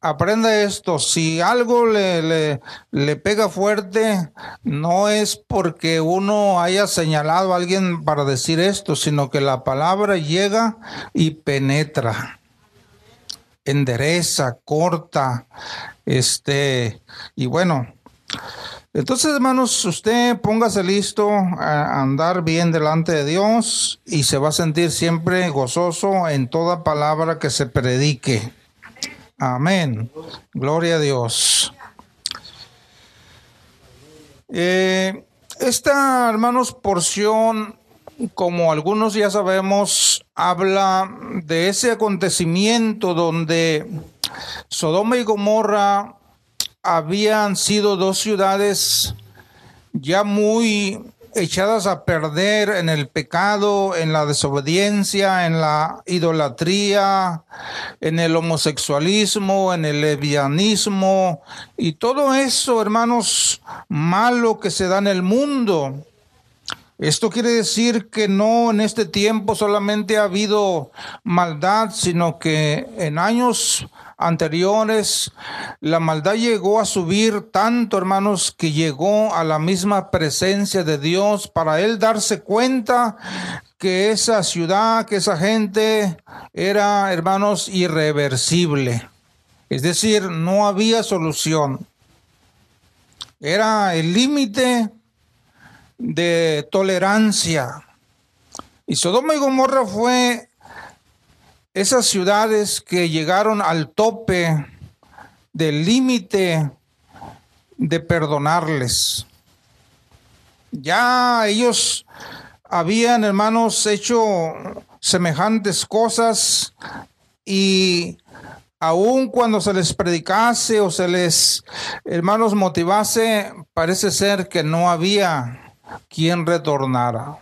aprenda esto, si algo le, le, le, pega fuerte, no es porque uno haya señalado a alguien para decir esto, sino que la palabra llega y penetra endereza, corta, este, y bueno. Entonces, hermanos, usted póngase listo a andar bien delante de Dios y se va a sentir siempre gozoso en toda palabra que se predique. Amén. Gloria a Dios. Eh, esta, hermanos, porción como algunos ya sabemos, habla de ese acontecimiento donde Sodoma y Gomorra habían sido dos ciudades ya muy echadas a perder en el pecado, en la desobediencia, en la idolatría, en el homosexualismo, en el lesbianismo y todo eso, hermanos, malo que se da en el mundo. Esto quiere decir que no en este tiempo solamente ha habido maldad, sino que en años anteriores la maldad llegó a subir tanto, hermanos, que llegó a la misma presencia de Dios para él darse cuenta que esa ciudad, que esa gente era, hermanos, irreversible. Es decir, no había solución. Era el límite de tolerancia. Y Sodoma y Gomorra fue esas ciudades que llegaron al tope del límite de perdonarles. Ya ellos habían, hermanos, hecho semejantes cosas y aun cuando se les predicase o se les, hermanos, motivase, parece ser que no había quien retornara.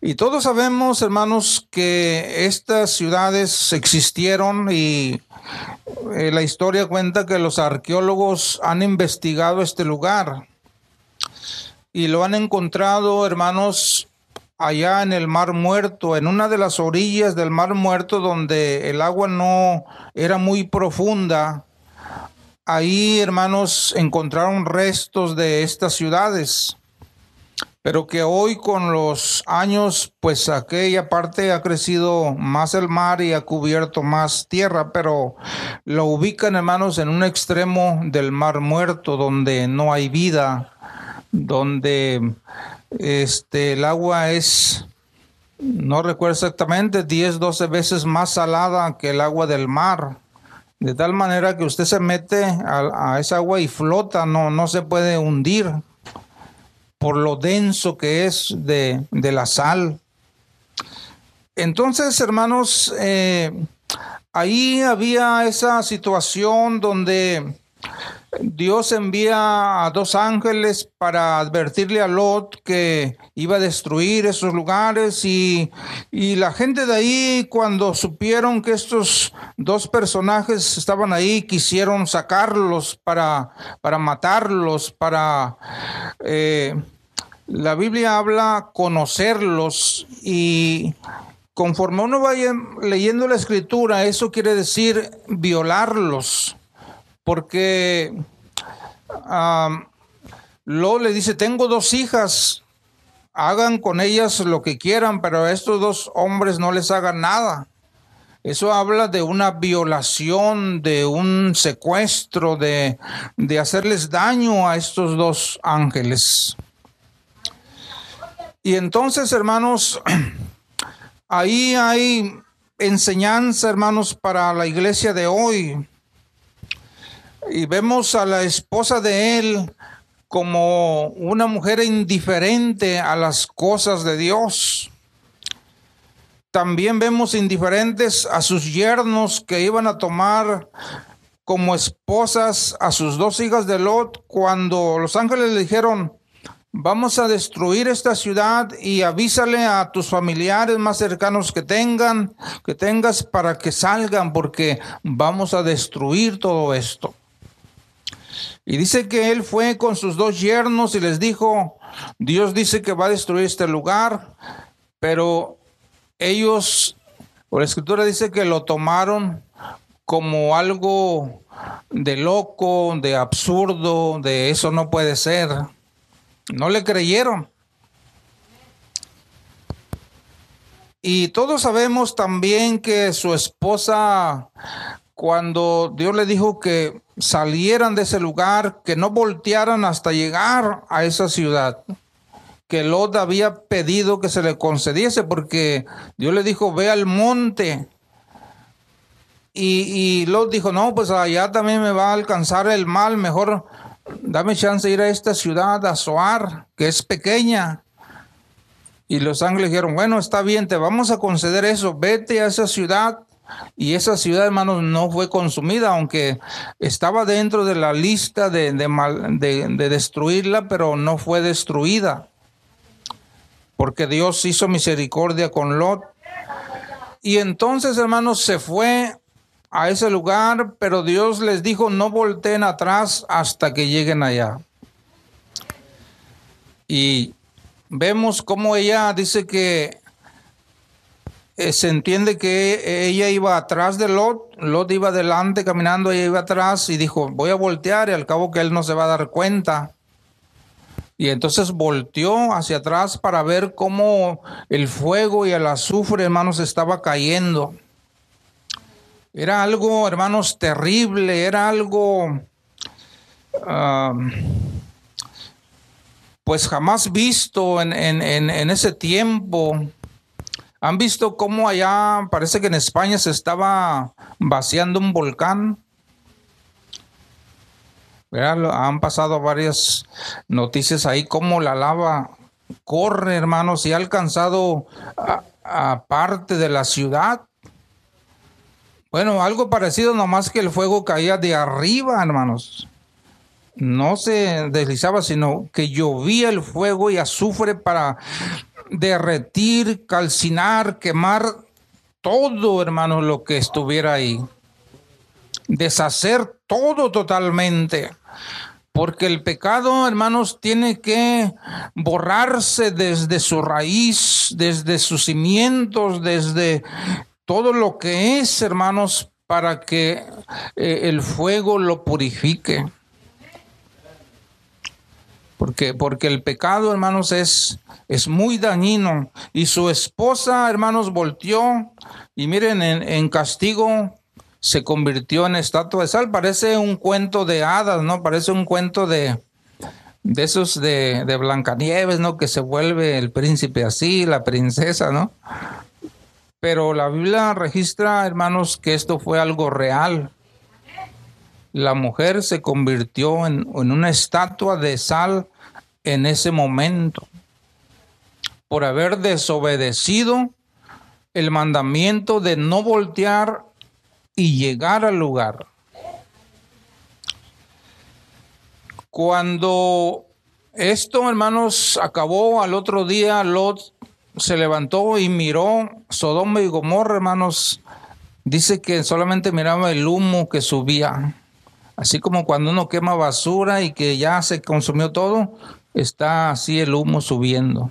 Y todos sabemos, hermanos, que estas ciudades existieron y eh, la historia cuenta que los arqueólogos han investigado este lugar y lo han encontrado, hermanos, allá en el Mar Muerto, en una de las orillas del Mar Muerto donde el agua no era muy profunda ahí, hermanos, encontraron restos de estas ciudades, pero que hoy con los años, pues aquella parte ha crecido más el mar y ha cubierto más tierra, pero lo ubican, hermanos, en un extremo del mar muerto, donde no hay vida, donde este, el agua es no recuerdo exactamente, 10, 12 veces más salada que el agua del mar. De tal manera que usted se mete a, esa agua y flota, no, no se puede hundir por lo denso que es de, la sal. Entonces, hermanos, eh, ahí había esa situación donde Dios envía a dos ángeles para advertirle a Lot que iba a destruir esos lugares y, la gente de ahí cuando supieron que estos dos personajes estaban ahí quisieron sacarlos para, para matarlos, para... Eh, la Biblia habla conocerlos y conforme uno vaya leyendo la escritura, eso quiere decir violarlos porque Lo le dice, tengo dos hijas, hagan con ellas lo que quieran, pero a estos dos hombres no les hagan nada. Eso habla de una violación, de un secuestro, de, de hacerles daño a estos dos ángeles. Y entonces, hermanos, ahí hay enseñanza, hermanos, para la iglesia de hoy y vemos a la esposa de él como una mujer indiferente a las cosas de Dios. También vemos indiferentes a sus yernos que iban a tomar como esposas a sus dos hijas de Lot cuando los ángeles le dijeron, vamos a destruir esta ciudad y avísale a tus familiares más cercanos que tengan, que tengas para que salgan porque vamos a destruir todo esto. Y dice que él fue con sus dos yernos y les dijo, Dios dice que va a destruir este lugar, pero ellos, por la escritura dice que lo tomaron como algo de loco, de absurdo, de eso no puede ser. No le creyeron. Y todos sabemos también que su esposa, cuando Dios le dijo que salieran de ese lugar, que no voltearan hasta llegar a esa ciudad que Lot había pedido que se le concediese, porque Dios le dijo, ve al monte. Y, y Lot dijo, no, pues allá también me va a alcanzar el mal, mejor dame chance de ir a esta ciudad, a Soar, que es pequeña. Y los ángeles dijeron, bueno, está bien, te vamos a conceder eso, vete a esa ciudad y esa ciudad, hermanos, no fue consumida, aunque estaba dentro de la lista de, de, destruirla, pero no fue destruida, porque Dios hizo misericordia con Lot. Y entonces, hermanos, se fue a ese lugar, pero Dios les dijo, no volteen atrás hasta que lleguen allá. Y vemos cómo ella dice que eh, se entiende que ella iba atrás de Lot, Lot iba adelante caminando, ella iba atrás y dijo, voy a voltear y al cabo que él no se va a dar cuenta. Y entonces volteó hacia atrás para ver cómo el fuego y el azufre, hermanos, estaba cayendo. Era algo, hermanos, terrible, era algo, pues jamás visto en, en ese tiempo. ¿Han visto cómo allá, parece que en España se estaba vaciando un volcán? Han pasado varias noticias ahí, cómo la lava corre, hermanos, y ha alcanzado a, parte de la ciudad. Bueno, algo parecido, nomás que el fuego caía de arriba, hermanos. No se deslizaba, sino que llovía el fuego y azufre para derretir, calcinar, quemar todo, hermanos, lo que estuviera ahí. Deshacer todo totalmente. Porque el pecado, hermanos, tiene que borrarse desde su raíz, desde sus cimientos, desde todo lo que es, hermanos, para que eh, el fuego lo purifique. Porque, porque el pecado, hermanos, es, es muy dañino. Y su esposa, hermanos, volteó y miren, en, castigo se convirtió en estatua de sal. Parece un cuento de hadas, ¿no? Parece un cuento de, de esos de, de Blancanieves, ¿no? Que se vuelve el príncipe así, la princesa, ¿no? Pero la Biblia registra, hermanos, que esto fue algo real. La mujer se convirtió en, en una estatua de sal en ese momento por haber desobedecido el mandamiento de no voltear y llegar al lugar. Cuando esto, hermanos, acabó al otro día, Lot se levantó y miró Sodoma y Gomorra, hermanos. Dice que solamente miraba el humo que subía. Así como cuando uno quema basura y que ya se consumió todo, está así el humo subiendo.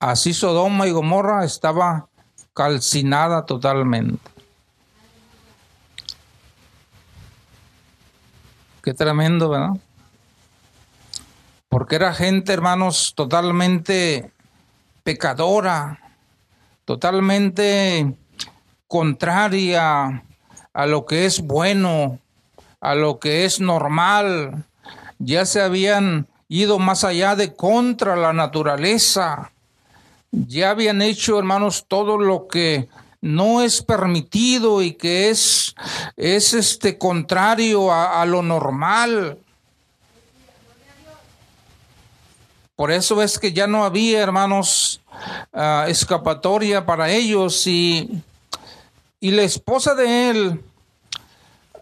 Así Sodoma y Gomorra estaba calcinada totalmente. Qué tremendo, ¿verdad? Porque era gente, hermanos, totalmente pecadora, totalmente contraria a lo que es bueno, a lo que es normal. Ya se habían ido más allá de contra la naturaleza. Ya habían hecho, hermanos, todo lo que no es permitido y que es, es este contrario a, lo normal. Por eso es que ya no había, hermanos, ah, escapatoria para ellos y, y la esposa de él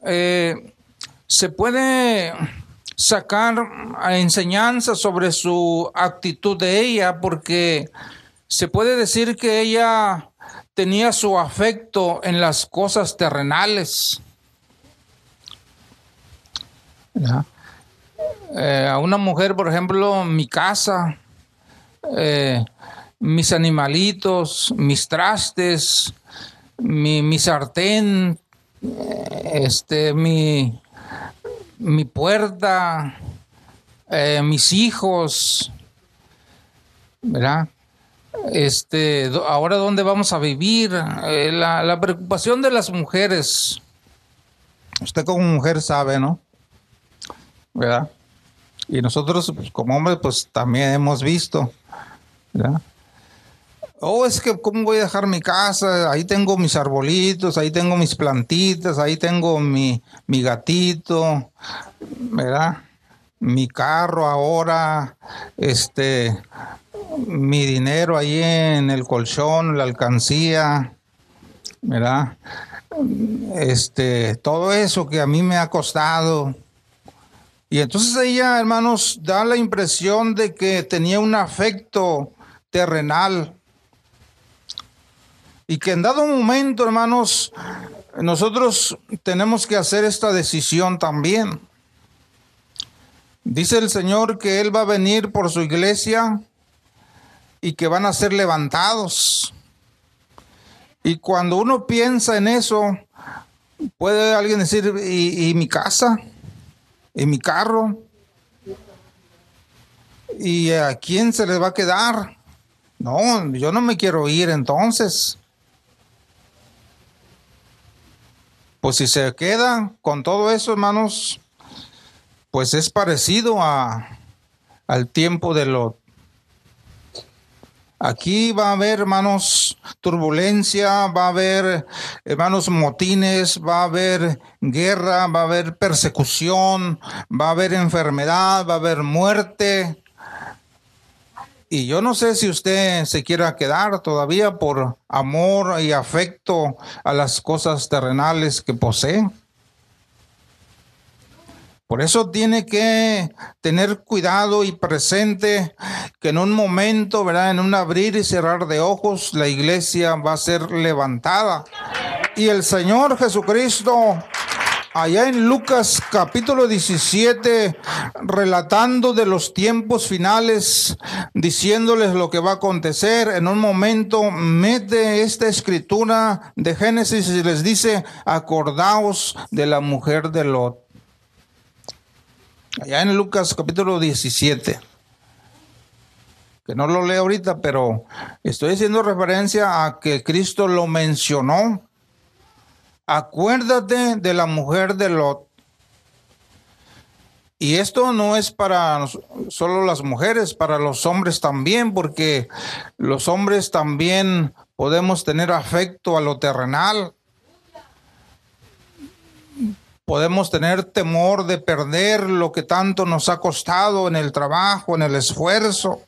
eh, se puede sacar enseñanza sobre su actitud de ella, porque se puede decir que ella tenía su afecto en las cosas terrenales. Eh, a una mujer, por ejemplo, mi casa, eh, mis animalitos, mis trastes, mi, mi sartén, este, mi, mi puerta, eh, mis hijos, ¿verdad? Este, ahora dónde vamos a vivir, eh, la, preocupación de las mujeres. Usted como mujer sabe, ¿no? ¿Verdad? Y nosotros pues, como hombres pues también hemos visto, ¿verdad? Oh, es que cómo voy a dejar mi casa, ahí tengo mis arbolitos, ahí tengo mis plantitas, ahí tengo mi, mi gatito, ¿verdad? Mi carro ahora, este, mi dinero ahí en el colchón, la alcancía. ¿verdad? Este, todo eso que a mí me ha costado. Y entonces ella, hermanos, da la impresión de que tenía un afecto terrenal. Y que en dado momento, hermanos, nosotros tenemos que hacer esta decisión también. Dice el Señor que Él va a venir por su iglesia y que van a ser levantados. Y cuando uno piensa en eso, puede alguien decir, ¿y, mi casa? ¿Y mi carro? ¿Y a quién se les va a quedar? No, yo no me quiero ir entonces. Pues si se queda con todo eso, hermanos, pues es parecido a, al tiempo de Lot. Aquí va a haber, hermanos, turbulencia, va a haber, hermanos, motines, va a haber guerra, va a haber persecución, va a haber enfermedad, va a haber muerte. Y yo no sé si usted se quiera quedar todavía por amor y afecto a las cosas terrenales que posee. Por eso tiene que tener cuidado y presente que en un momento, ¿verdad? En un abrir y cerrar de ojos, la iglesia va a ser levantada. Y el Señor Jesucristo, allá en Lucas capítulo 17, relatando de los tiempos finales, diciéndoles lo que va a acontecer, en un momento mete esta escritura de Génesis y les dice, acordaos de la mujer de Lot allá en Lucas capítulo 17, que no lo leo ahorita, pero estoy haciendo referencia a que Cristo lo mencionó. Acuérdate de la mujer de Lot. Y esto no es para solo las mujeres, para los hombres también, porque los hombres también podemos tener afecto a lo terrenal, podemos tener temor de perder lo que tanto nos ha costado en el trabajo, en el esfuerzo.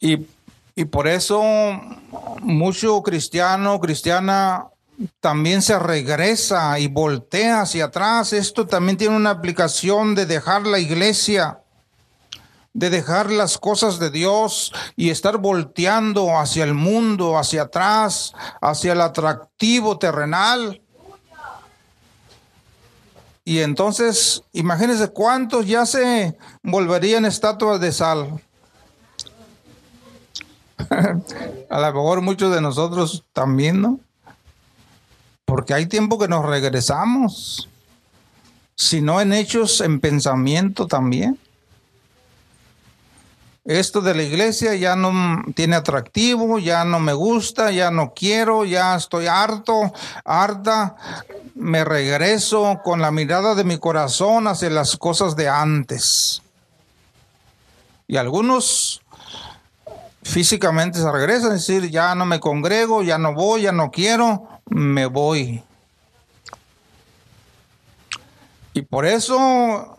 Y, y por eso mucho cristiano, cristiana, también se regresa y voltea hacia atrás. Esto también tiene una aplicación de dejar la iglesia de dejar las cosas de Dios y estar volteando hacia el mundo, hacia atrás, hacia el atractivo terrenal. Y entonces, imagínense cuántos ya se volverían estatuas de sal. A lo mejor muchos de nosotros también, ¿no? Porque hay tiempo que nos regresamos, si no en hechos, en pensamiento también esto de la iglesia ya no tiene atractivo, ya no me gusta, ya no quiero, ya estoy harto, harta, me regreso con la mirada de mi corazón hacia las cosas de antes. Y algunos físicamente se regresan, es decir, ya no me congrego, ya no voy, ya no quiero, me voy. Y por eso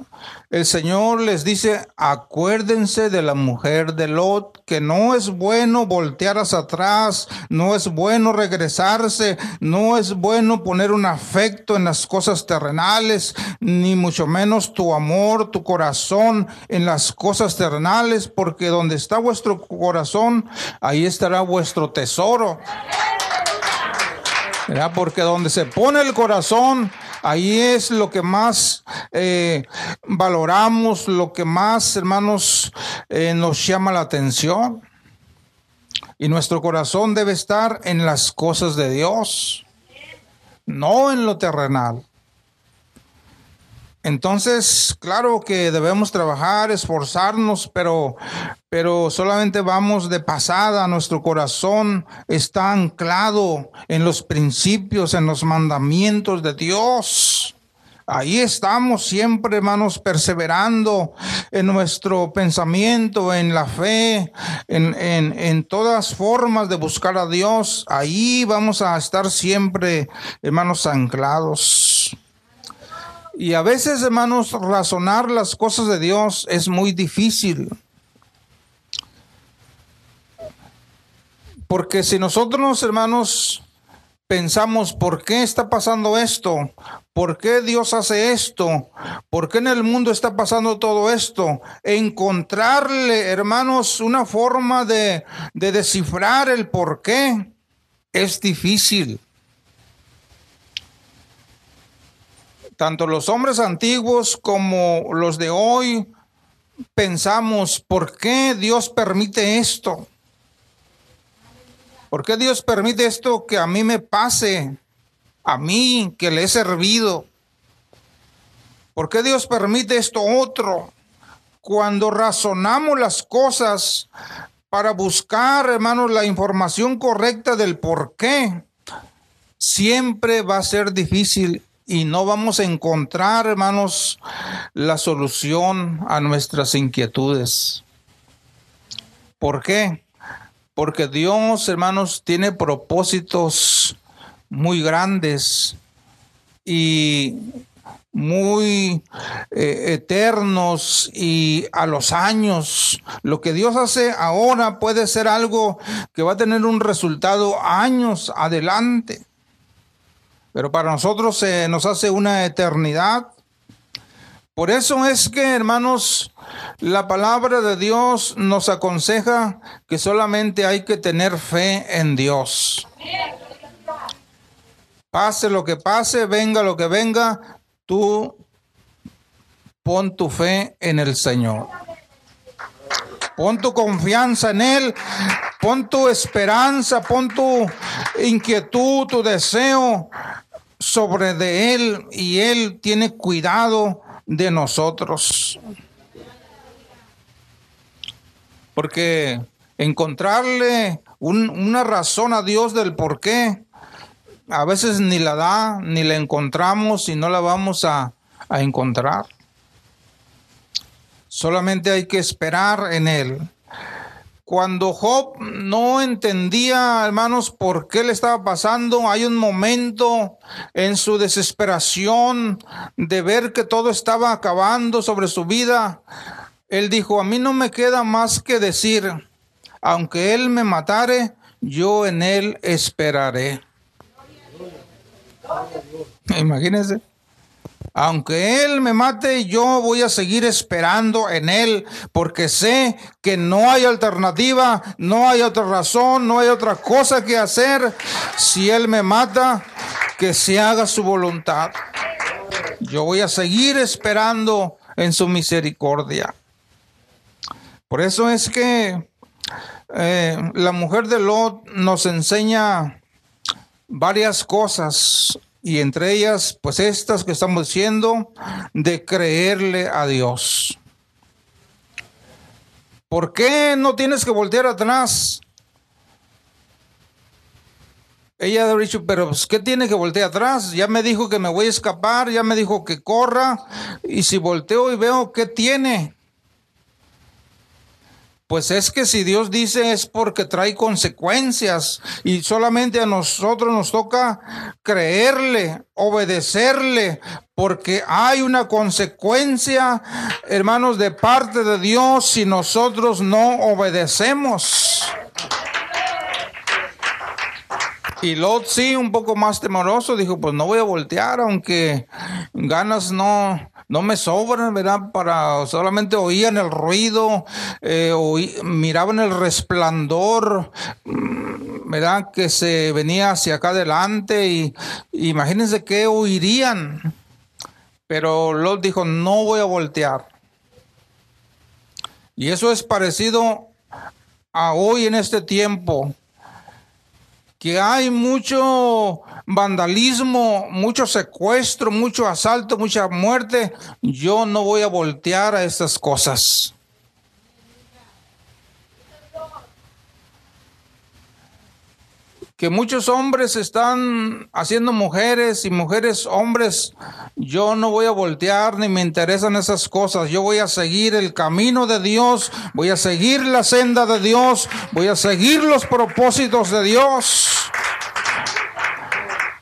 el Señor les dice, acuérdense de la mujer de Lot, que no es bueno voltear hacia atrás, no es bueno regresarse, no es bueno poner un afecto en las cosas terrenales, ni mucho menos tu amor, tu corazón en las cosas terrenales, porque donde está vuestro corazón, ahí estará vuestro tesoro. Porque donde se pone el corazón, ahí es lo que más eh, valoramos, lo que más, hermanos, eh, nos llama la atención. Y nuestro corazón debe estar en las cosas de Dios, no en lo terrenal. Entonces, claro que debemos trabajar, esforzarnos, pero, pero solamente vamos de pasada. Nuestro corazón está anclado en los principios, en los mandamientos de Dios. Ahí estamos siempre, hermanos, perseverando en nuestro pensamiento, en la fe, en, en, en, todas formas de buscar a Dios. Ahí vamos a estar siempre, hermanos, anclados. Y a veces, hermanos, razonar las cosas de Dios es muy difícil. Porque si nosotros, hermanos, pensamos, ¿por qué está pasando esto? ¿Por qué Dios hace esto? ¿Por qué en el mundo está pasando todo esto? Encontrarle, hermanos, una forma de, de descifrar el por qué es difícil. Tanto los hombres antiguos como los de hoy pensamos, ¿por qué Dios permite esto? ¿Por qué Dios permite esto que a mí me pase? A mí que le he servido. ¿Por qué Dios permite esto otro? Cuando razonamos las cosas para buscar, hermanos, la información correcta del por qué, siempre va a ser difícil y no vamos a encontrar, hermanos, la solución a nuestras inquietudes. ¿Por qué? Porque Dios, hermanos, tiene propósitos muy grandes y muy eh, eternos y a los años. Lo que Dios hace ahora puede ser algo que va a tener un resultado años adelante. Pero para nosotros se nos hace una eternidad. Por eso es que, hermanos, la palabra de Dios nos aconseja que solamente hay que tener fe en Dios. Pase lo que pase, venga lo que venga, tú pon tu fe en el Señor. Pon tu confianza en Él, pon tu esperanza, pon tu inquietud, tu deseo sobre de Él y Él tiene cuidado de nosotros. Porque encontrarle una razón a Dios del por qué, a veces ni la da, ni la encontramos y no la vamos a, a encontrar. Solamente hay que esperar en Él. Cuando Job no entendía, hermanos, por qué le estaba pasando, hay un momento en su desesperación de ver que todo estaba acabando sobre su vida. Él dijo, a mí no me queda más que decir, aunque él me matare, yo en él esperaré. Imagínense. Aunque Él me mate, yo voy a seguir esperando en Él, porque sé que no hay alternativa, no hay otra razón, no hay otra cosa que hacer. Si Él me mata, que se haga su voluntad. Yo voy a seguir esperando en su misericordia. Por eso es que eh, la mujer de Lot nos enseña varias cosas y entre ellas, pues estas que estamos diciendo, de creerle a Dios. ¿Por qué no tienes que voltear atrás? Ella ha dicho, pero pues, ¿qué tiene que voltear atrás? Ya me dijo que me voy a escapar, ya me dijo que corra, y si volteo y veo, ¿qué tiene? Pues es que si Dios dice es porque trae consecuencias y solamente a nosotros nos toca creerle, obedecerle, porque hay una consecuencia, hermanos, de parte de Dios si nosotros no obedecemos. Y Lot sí, un poco más temoroso, dijo, pues no voy a voltear, aunque ganas no, no me sobran, ¿verdad? Para solamente oían el ruido, eh, miraban el resplandor, mm, ¿verdad? Que se venía hacia acá adelante y imagínense que oirían. Pero Lot dijo, no voy a voltear. Y eso es parecido a hoy en este tiempo que hay mucho vandalismo, mucho secuestro, mucho asalto, mucha muerte, yo no voy a voltear a estas cosas. que muchos hombres están haciendo mujeres y mujeres hombres, yo no voy a voltear ni me interesan esas cosas. Yo voy a seguir el camino de Dios, voy a seguir la senda de Dios, voy a seguir los propósitos de Dios.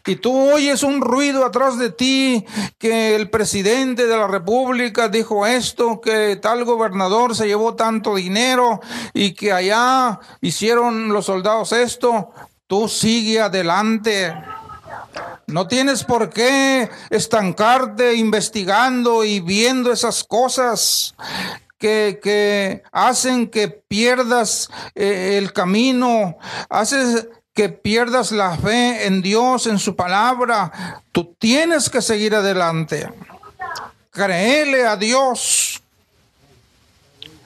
Y tú oyes un ruido atrás de ti, que el presidente de la República dijo esto, que tal gobernador se llevó tanto dinero y que allá hicieron los soldados esto, tú sigue adelante. No tienes por qué estancarte investigando y viendo esas cosas que, hacen que pierdas eh, el camino, haces que pierdas la fe en Dios, en su palabra. Tú tienes que seguir adelante. Créele a Dios.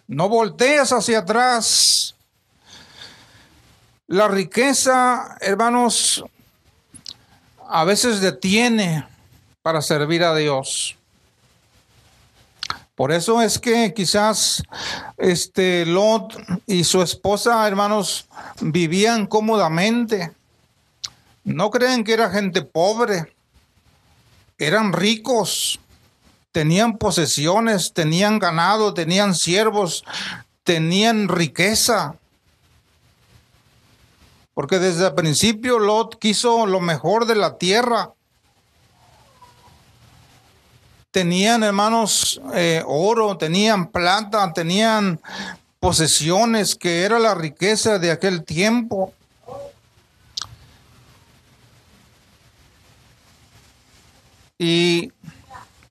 No voltees hacia atrás. La riqueza, hermanos, a veces detiene para servir a Dios. Por eso es que quizás este Lot y su esposa, hermanos, vivían cómodamente. No creen que era gente pobre. Eran ricos. Tenían posesiones, tenían ganado, tenían siervos, tenían riqueza. Porque desde el principio Lot quiso lo mejor de la tierra tenían, hermanos, eh, oro, tenían plata, tenían posesiones, que era la riqueza de aquel tiempo. Y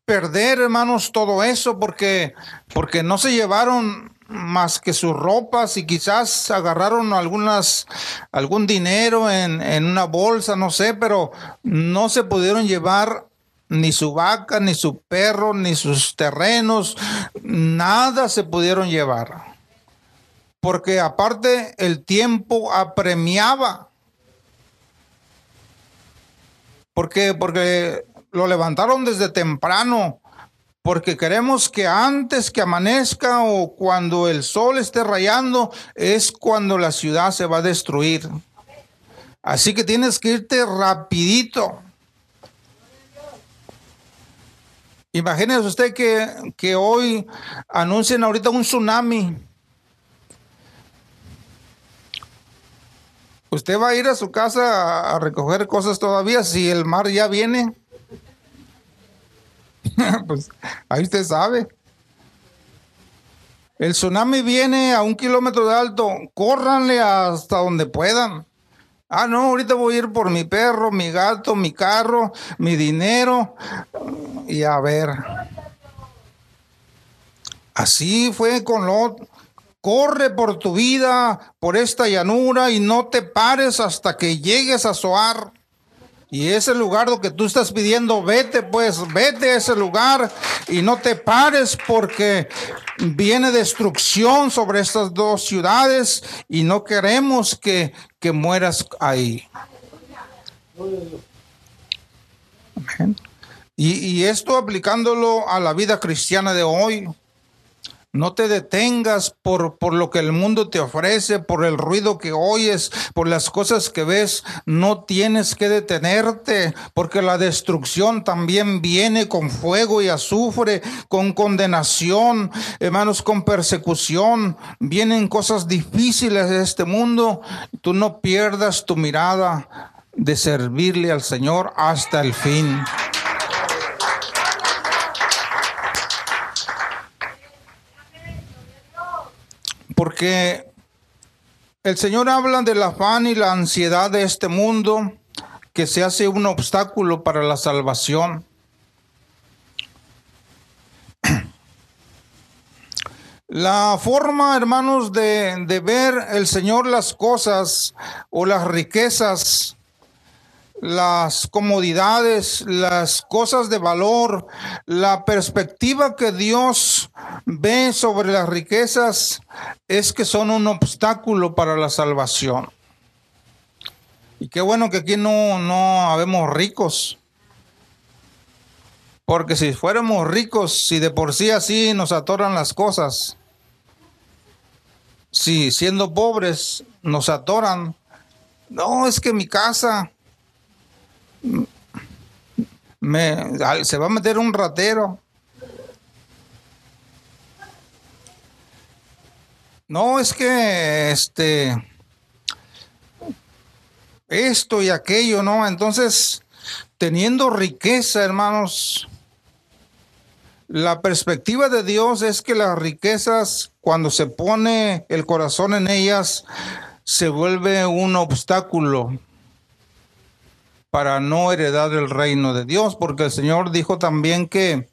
perder, hermanos, todo eso porque, porque no se llevaron más que sus ropas y quizás agarraron algunas, algún dinero en, en una bolsa, no sé, pero no se pudieron llevar ni su vaca, ni su perro, ni sus terrenos, nada se pudieron llevar. Porque aparte el tiempo apremiaba. Porque, porque lo levantaron desde temprano. Porque queremos que antes que amanezca o cuando el sol esté rayando es cuando la ciudad se va a destruir. Así que tienes que irte rapidito. Imagínese usted que, que hoy anuncien ahorita un tsunami. ¿Usted va a ir a su casa a recoger cosas todavía si el mar ya viene? pues ahí usted sabe. El tsunami viene a un kilómetro de alto. Córranle hasta donde puedan. Ah, no, ahorita voy a ir por mi perro, mi gato, mi carro, mi dinero. Y a ver. Así fue con Lot. Corre por tu vida, por esta llanura, y no te pares hasta que llegues a Soar. Y ese lugar lo que tú estás pidiendo, vete pues, vete a ese lugar y no te pares porque viene destrucción sobre estas dos ciudades y no queremos que, que mueras ahí. Y, esto aplicándolo a la vida cristiana de hoy. No te detengas por, por, lo que el mundo te ofrece, por el ruido que oyes, por las cosas que ves. No tienes que detenerte, porque la destrucción también viene con fuego y azufre, con condenación, hermanos, con persecución. Vienen cosas difíciles de este mundo. Tú no pierdas tu mirada de servirle al Señor hasta el fin. Porque el Señor habla del afán y la ansiedad de este mundo que se hace un obstáculo para la salvación. La forma, hermanos, de, de, ver el Señor las cosas o las riquezas las comodidades, las cosas de valor, la perspectiva que Dios ve sobre las riquezas es que son un obstáculo para la salvación. Y qué bueno que aquí no, no habemos ricos. Porque si fuéramos ricos, si de por sí así nos atoran las cosas, si siendo pobres nos atoran, no, es que mi casa, me, se va a meter un ratero. No, es que este esto y aquello, ¿no? Entonces, teniendo riqueza, hermanos, la perspectiva de Dios es que las riquezas, cuando se pone el corazón en ellas, se vuelve un obstáculo para no heredar el reino de Dios, porque el Señor dijo también que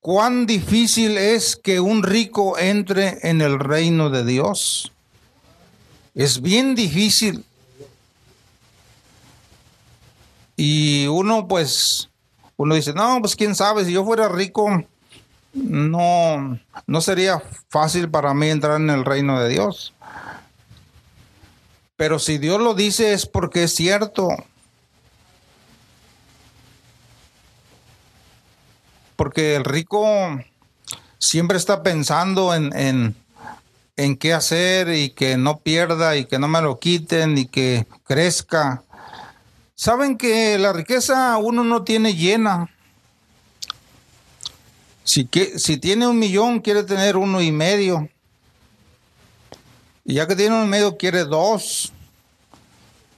cuán difícil es que un rico entre en el reino de Dios. Es bien difícil. Y uno pues uno dice, no, pues quién sabe, si yo fuera rico, no, no sería fácil para mí entrar en el reino de Dios. Pero si Dios lo dice es porque es cierto. Porque el rico siempre está pensando en, en, en qué hacer y que no pierda y que no me lo quiten y que crezca. Saben que la riqueza uno no tiene llena. Si, que, si tiene un millón, quiere tener uno y medio. Y ya que tiene uno y medio, quiere dos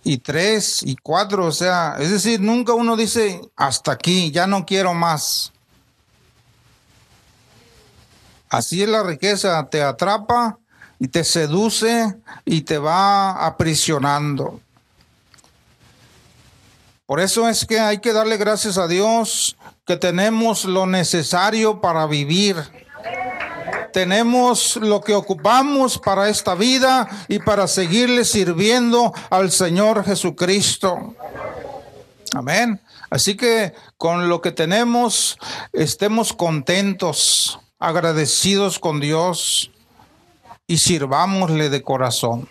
y tres y cuatro. O sea, es decir, nunca uno dice hasta aquí, ya no quiero más. Así es la riqueza, te atrapa y te seduce y te va aprisionando. Por eso es que hay que darle gracias a Dios que tenemos lo necesario para vivir. Tenemos lo que ocupamos para esta vida y para seguirle sirviendo al Señor Jesucristo. Amén. Así que con lo que tenemos, estemos contentos, agradecidos con Dios y sirvámosle de corazón.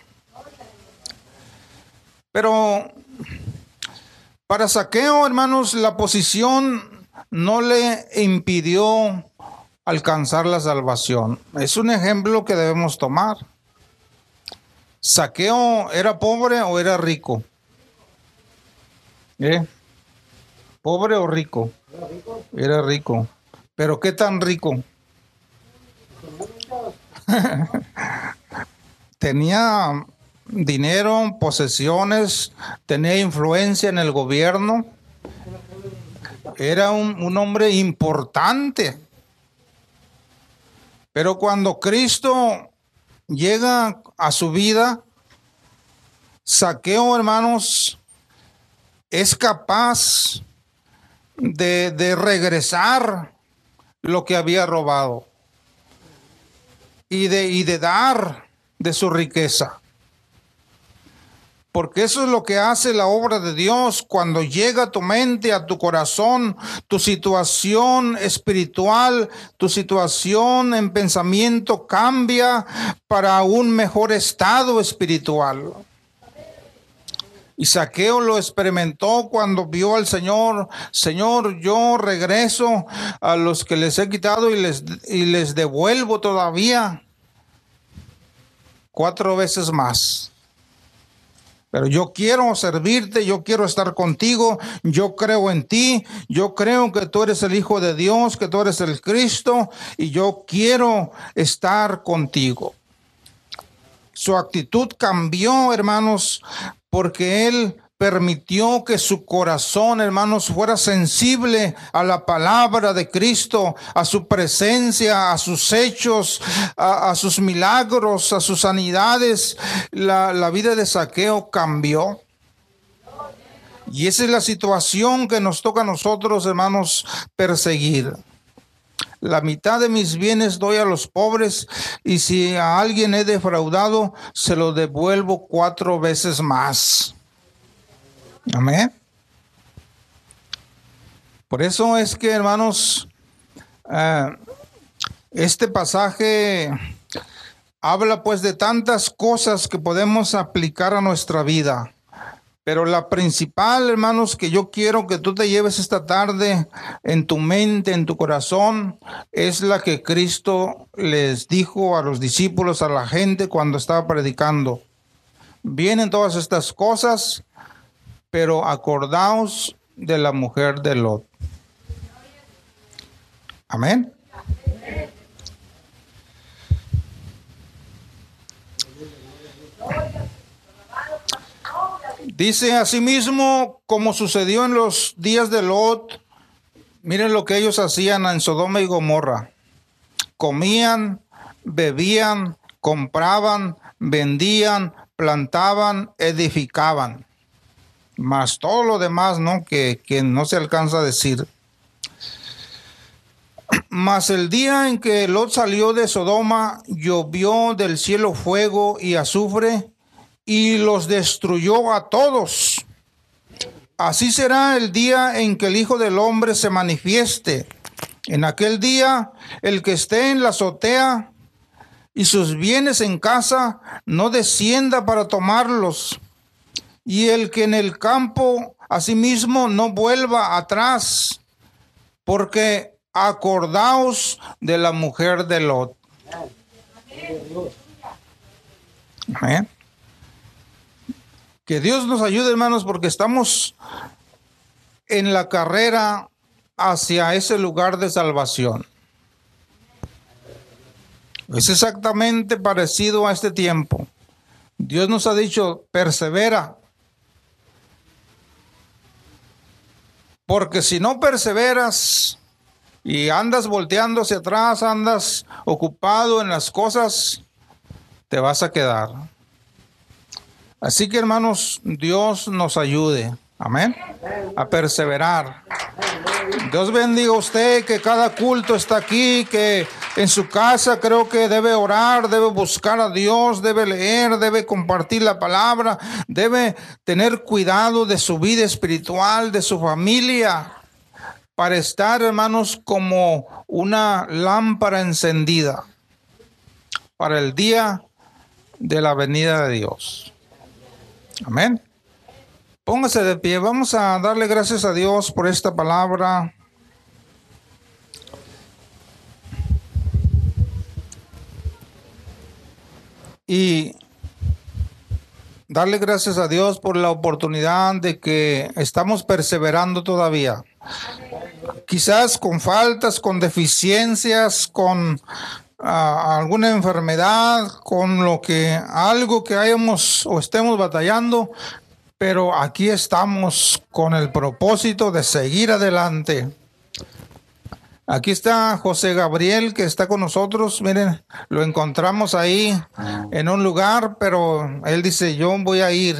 Pero para Saqueo, hermanos, la posición no le impidió alcanzar la salvación. Es un ejemplo que debemos tomar. ¿Saqueo era pobre o era rico? ¿Eh? ¿Pobre o rico? Era rico. ¿Pero qué tan rico? Tenía dinero, posesiones, tenía influencia en el gobierno. Era un, hombre importante. Pero cuando Cristo llega a su vida, Saqueo, hermanos, es capaz de, regresar lo que había robado y de, y de dar de su riqueza porque eso es lo que hace la obra de Dios cuando llega a tu mente, a tu corazón, tu situación espiritual, tu situación en pensamiento cambia para un mejor estado espiritual. Y Saqueo lo experimentó cuando vio al Señor, Señor, yo regreso a los que les he quitado y les, y les devuelvo todavía cuatro veces más. Pero yo quiero servirte, yo quiero estar contigo, yo creo en ti, yo creo que tú eres el Hijo de Dios, que tú eres el Cristo y yo quiero estar contigo. Su actitud cambió, hermanos, porque él permitió que su corazón, hermanos, fuera sensible a la palabra de Cristo, a su presencia, a sus hechos, a, sus milagros, a sus sanidades. La, la vida de saqueo cambió. Y esa es la situación que nos toca a nosotros, hermanos, perseguir. La mitad de mis bienes doy a los pobres y si a alguien he defraudado, se lo devuelvo cuatro veces más. Amén. Por eso es que, hermanos, eh, este pasaje habla pues de tantas cosas que podemos aplicar a nuestra vida. Pero la principal, hermanos, que yo quiero que tú te lleves esta tarde en tu mente, en tu corazón, es la que Cristo les dijo a los discípulos, a la gente cuando estaba predicando. Vienen todas estas cosas, pero acordaos de la mujer de Lot. Amén. Dice asimismo, como sucedió en los días de Lot, miren lo que ellos hacían en Sodoma y Gomorra. Comían, bebían, compraban, vendían, plantaban, edificaban. Más todo lo demás, ¿no? Que, que no se alcanza a decir. Mas el día en que Lot salió de Sodoma, llovió del cielo fuego y azufre y los destruyó a todos. Así será el día en que el Hijo del Hombre se manifieste. En aquel día, el que esté en la azotea y sus bienes en casa, no descienda para tomarlos. Y el que en el campo asimismo no vuelva atrás, porque acordaos de la mujer de Lot. Amén. Que Dios nos ayude, hermanos, porque estamos en la carrera hacia ese lugar de salvación. Es exactamente parecido a este tiempo. Dios nos ha dicho, persevera. Porque si no perseveras y andas volteando hacia atrás, andas ocupado en las cosas, te vas a quedar. Así que hermanos, Dios nos ayude. Amén. A perseverar. Dios bendiga a usted, que cada culto está aquí, que en su casa creo que debe orar, debe buscar a Dios, debe leer, debe compartir la palabra, debe tener cuidado de su vida espiritual, de su familia, para estar, hermanos, como una lámpara encendida para el día de la venida de Dios. Amén. Póngase de pie. Vamos a darle gracias a Dios por esta palabra. Y darle gracias a Dios por la oportunidad de que estamos perseverando todavía. Quizás con faltas, con deficiencias, con alguna enfermedad, con lo que algo que hayamos o estemos batallando, pero aquí estamos con el propósito de seguir adelante. Aquí está José Gabriel que está con nosotros. Miren, lo encontramos ahí en un lugar, pero él dice, yo voy a ir.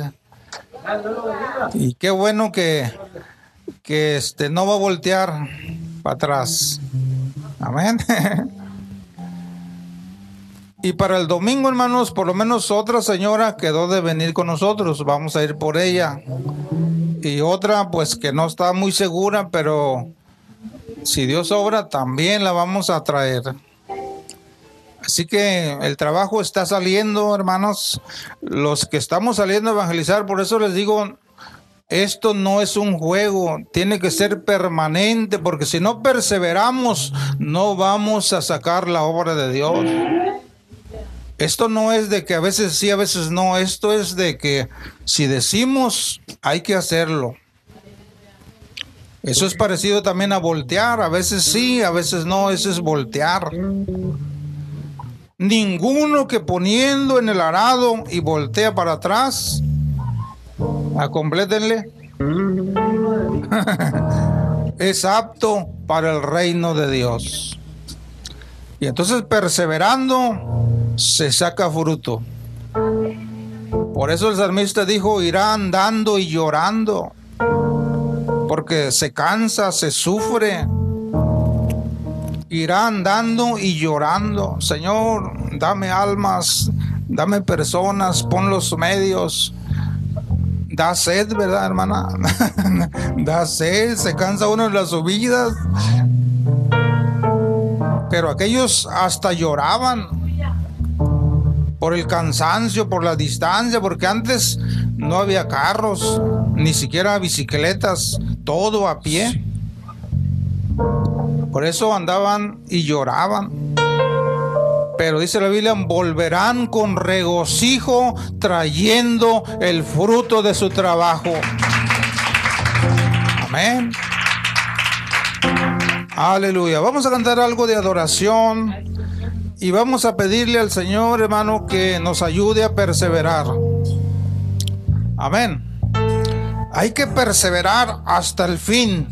Y qué bueno que, que este, no va a voltear para atrás. Amén. Y para el domingo, hermanos, por lo menos otra señora quedó de venir con nosotros. Vamos a ir por ella. Y otra, pues que no está muy segura, pero si Dios obra, también la vamos a traer. Así que el trabajo está saliendo, hermanos. Los que estamos saliendo a evangelizar, por eso les digo, esto no es un juego, tiene que ser permanente, porque si no perseveramos, no vamos a sacar la obra de Dios. Esto no es de que a veces sí, a veces no. Esto es de que si decimos, hay que hacerlo. Eso es parecido también a voltear. A veces sí, a veces no. Eso es voltear. Ninguno que poniendo en el arado y voltea para atrás, complétenle, es apto para el reino de Dios. Entonces perseverando se saca fruto. Por eso el salmista dijo, irá andando y llorando, porque se cansa, se sufre. Irá andando y llorando. Señor, dame almas, dame personas, pon los medios. Da sed, ¿verdad, hermana? da sed, se cansa uno en las subidas. Pero aquellos hasta lloraban por el cansancio, por la distancia, porque antes no había carros, ni siquiera bicicletas, todo a pie. Por eso andaban y lloraban. Pero dice la Biblia, volverán con regocijo trayendo el fruto de su trabajo. Amén. Aleluya. Vamos a cantar algo de adoración y vamos a pedirle al Señor, hermano, que nos ayude a perseverar. Amén. Hay que perseverar hasta el fin.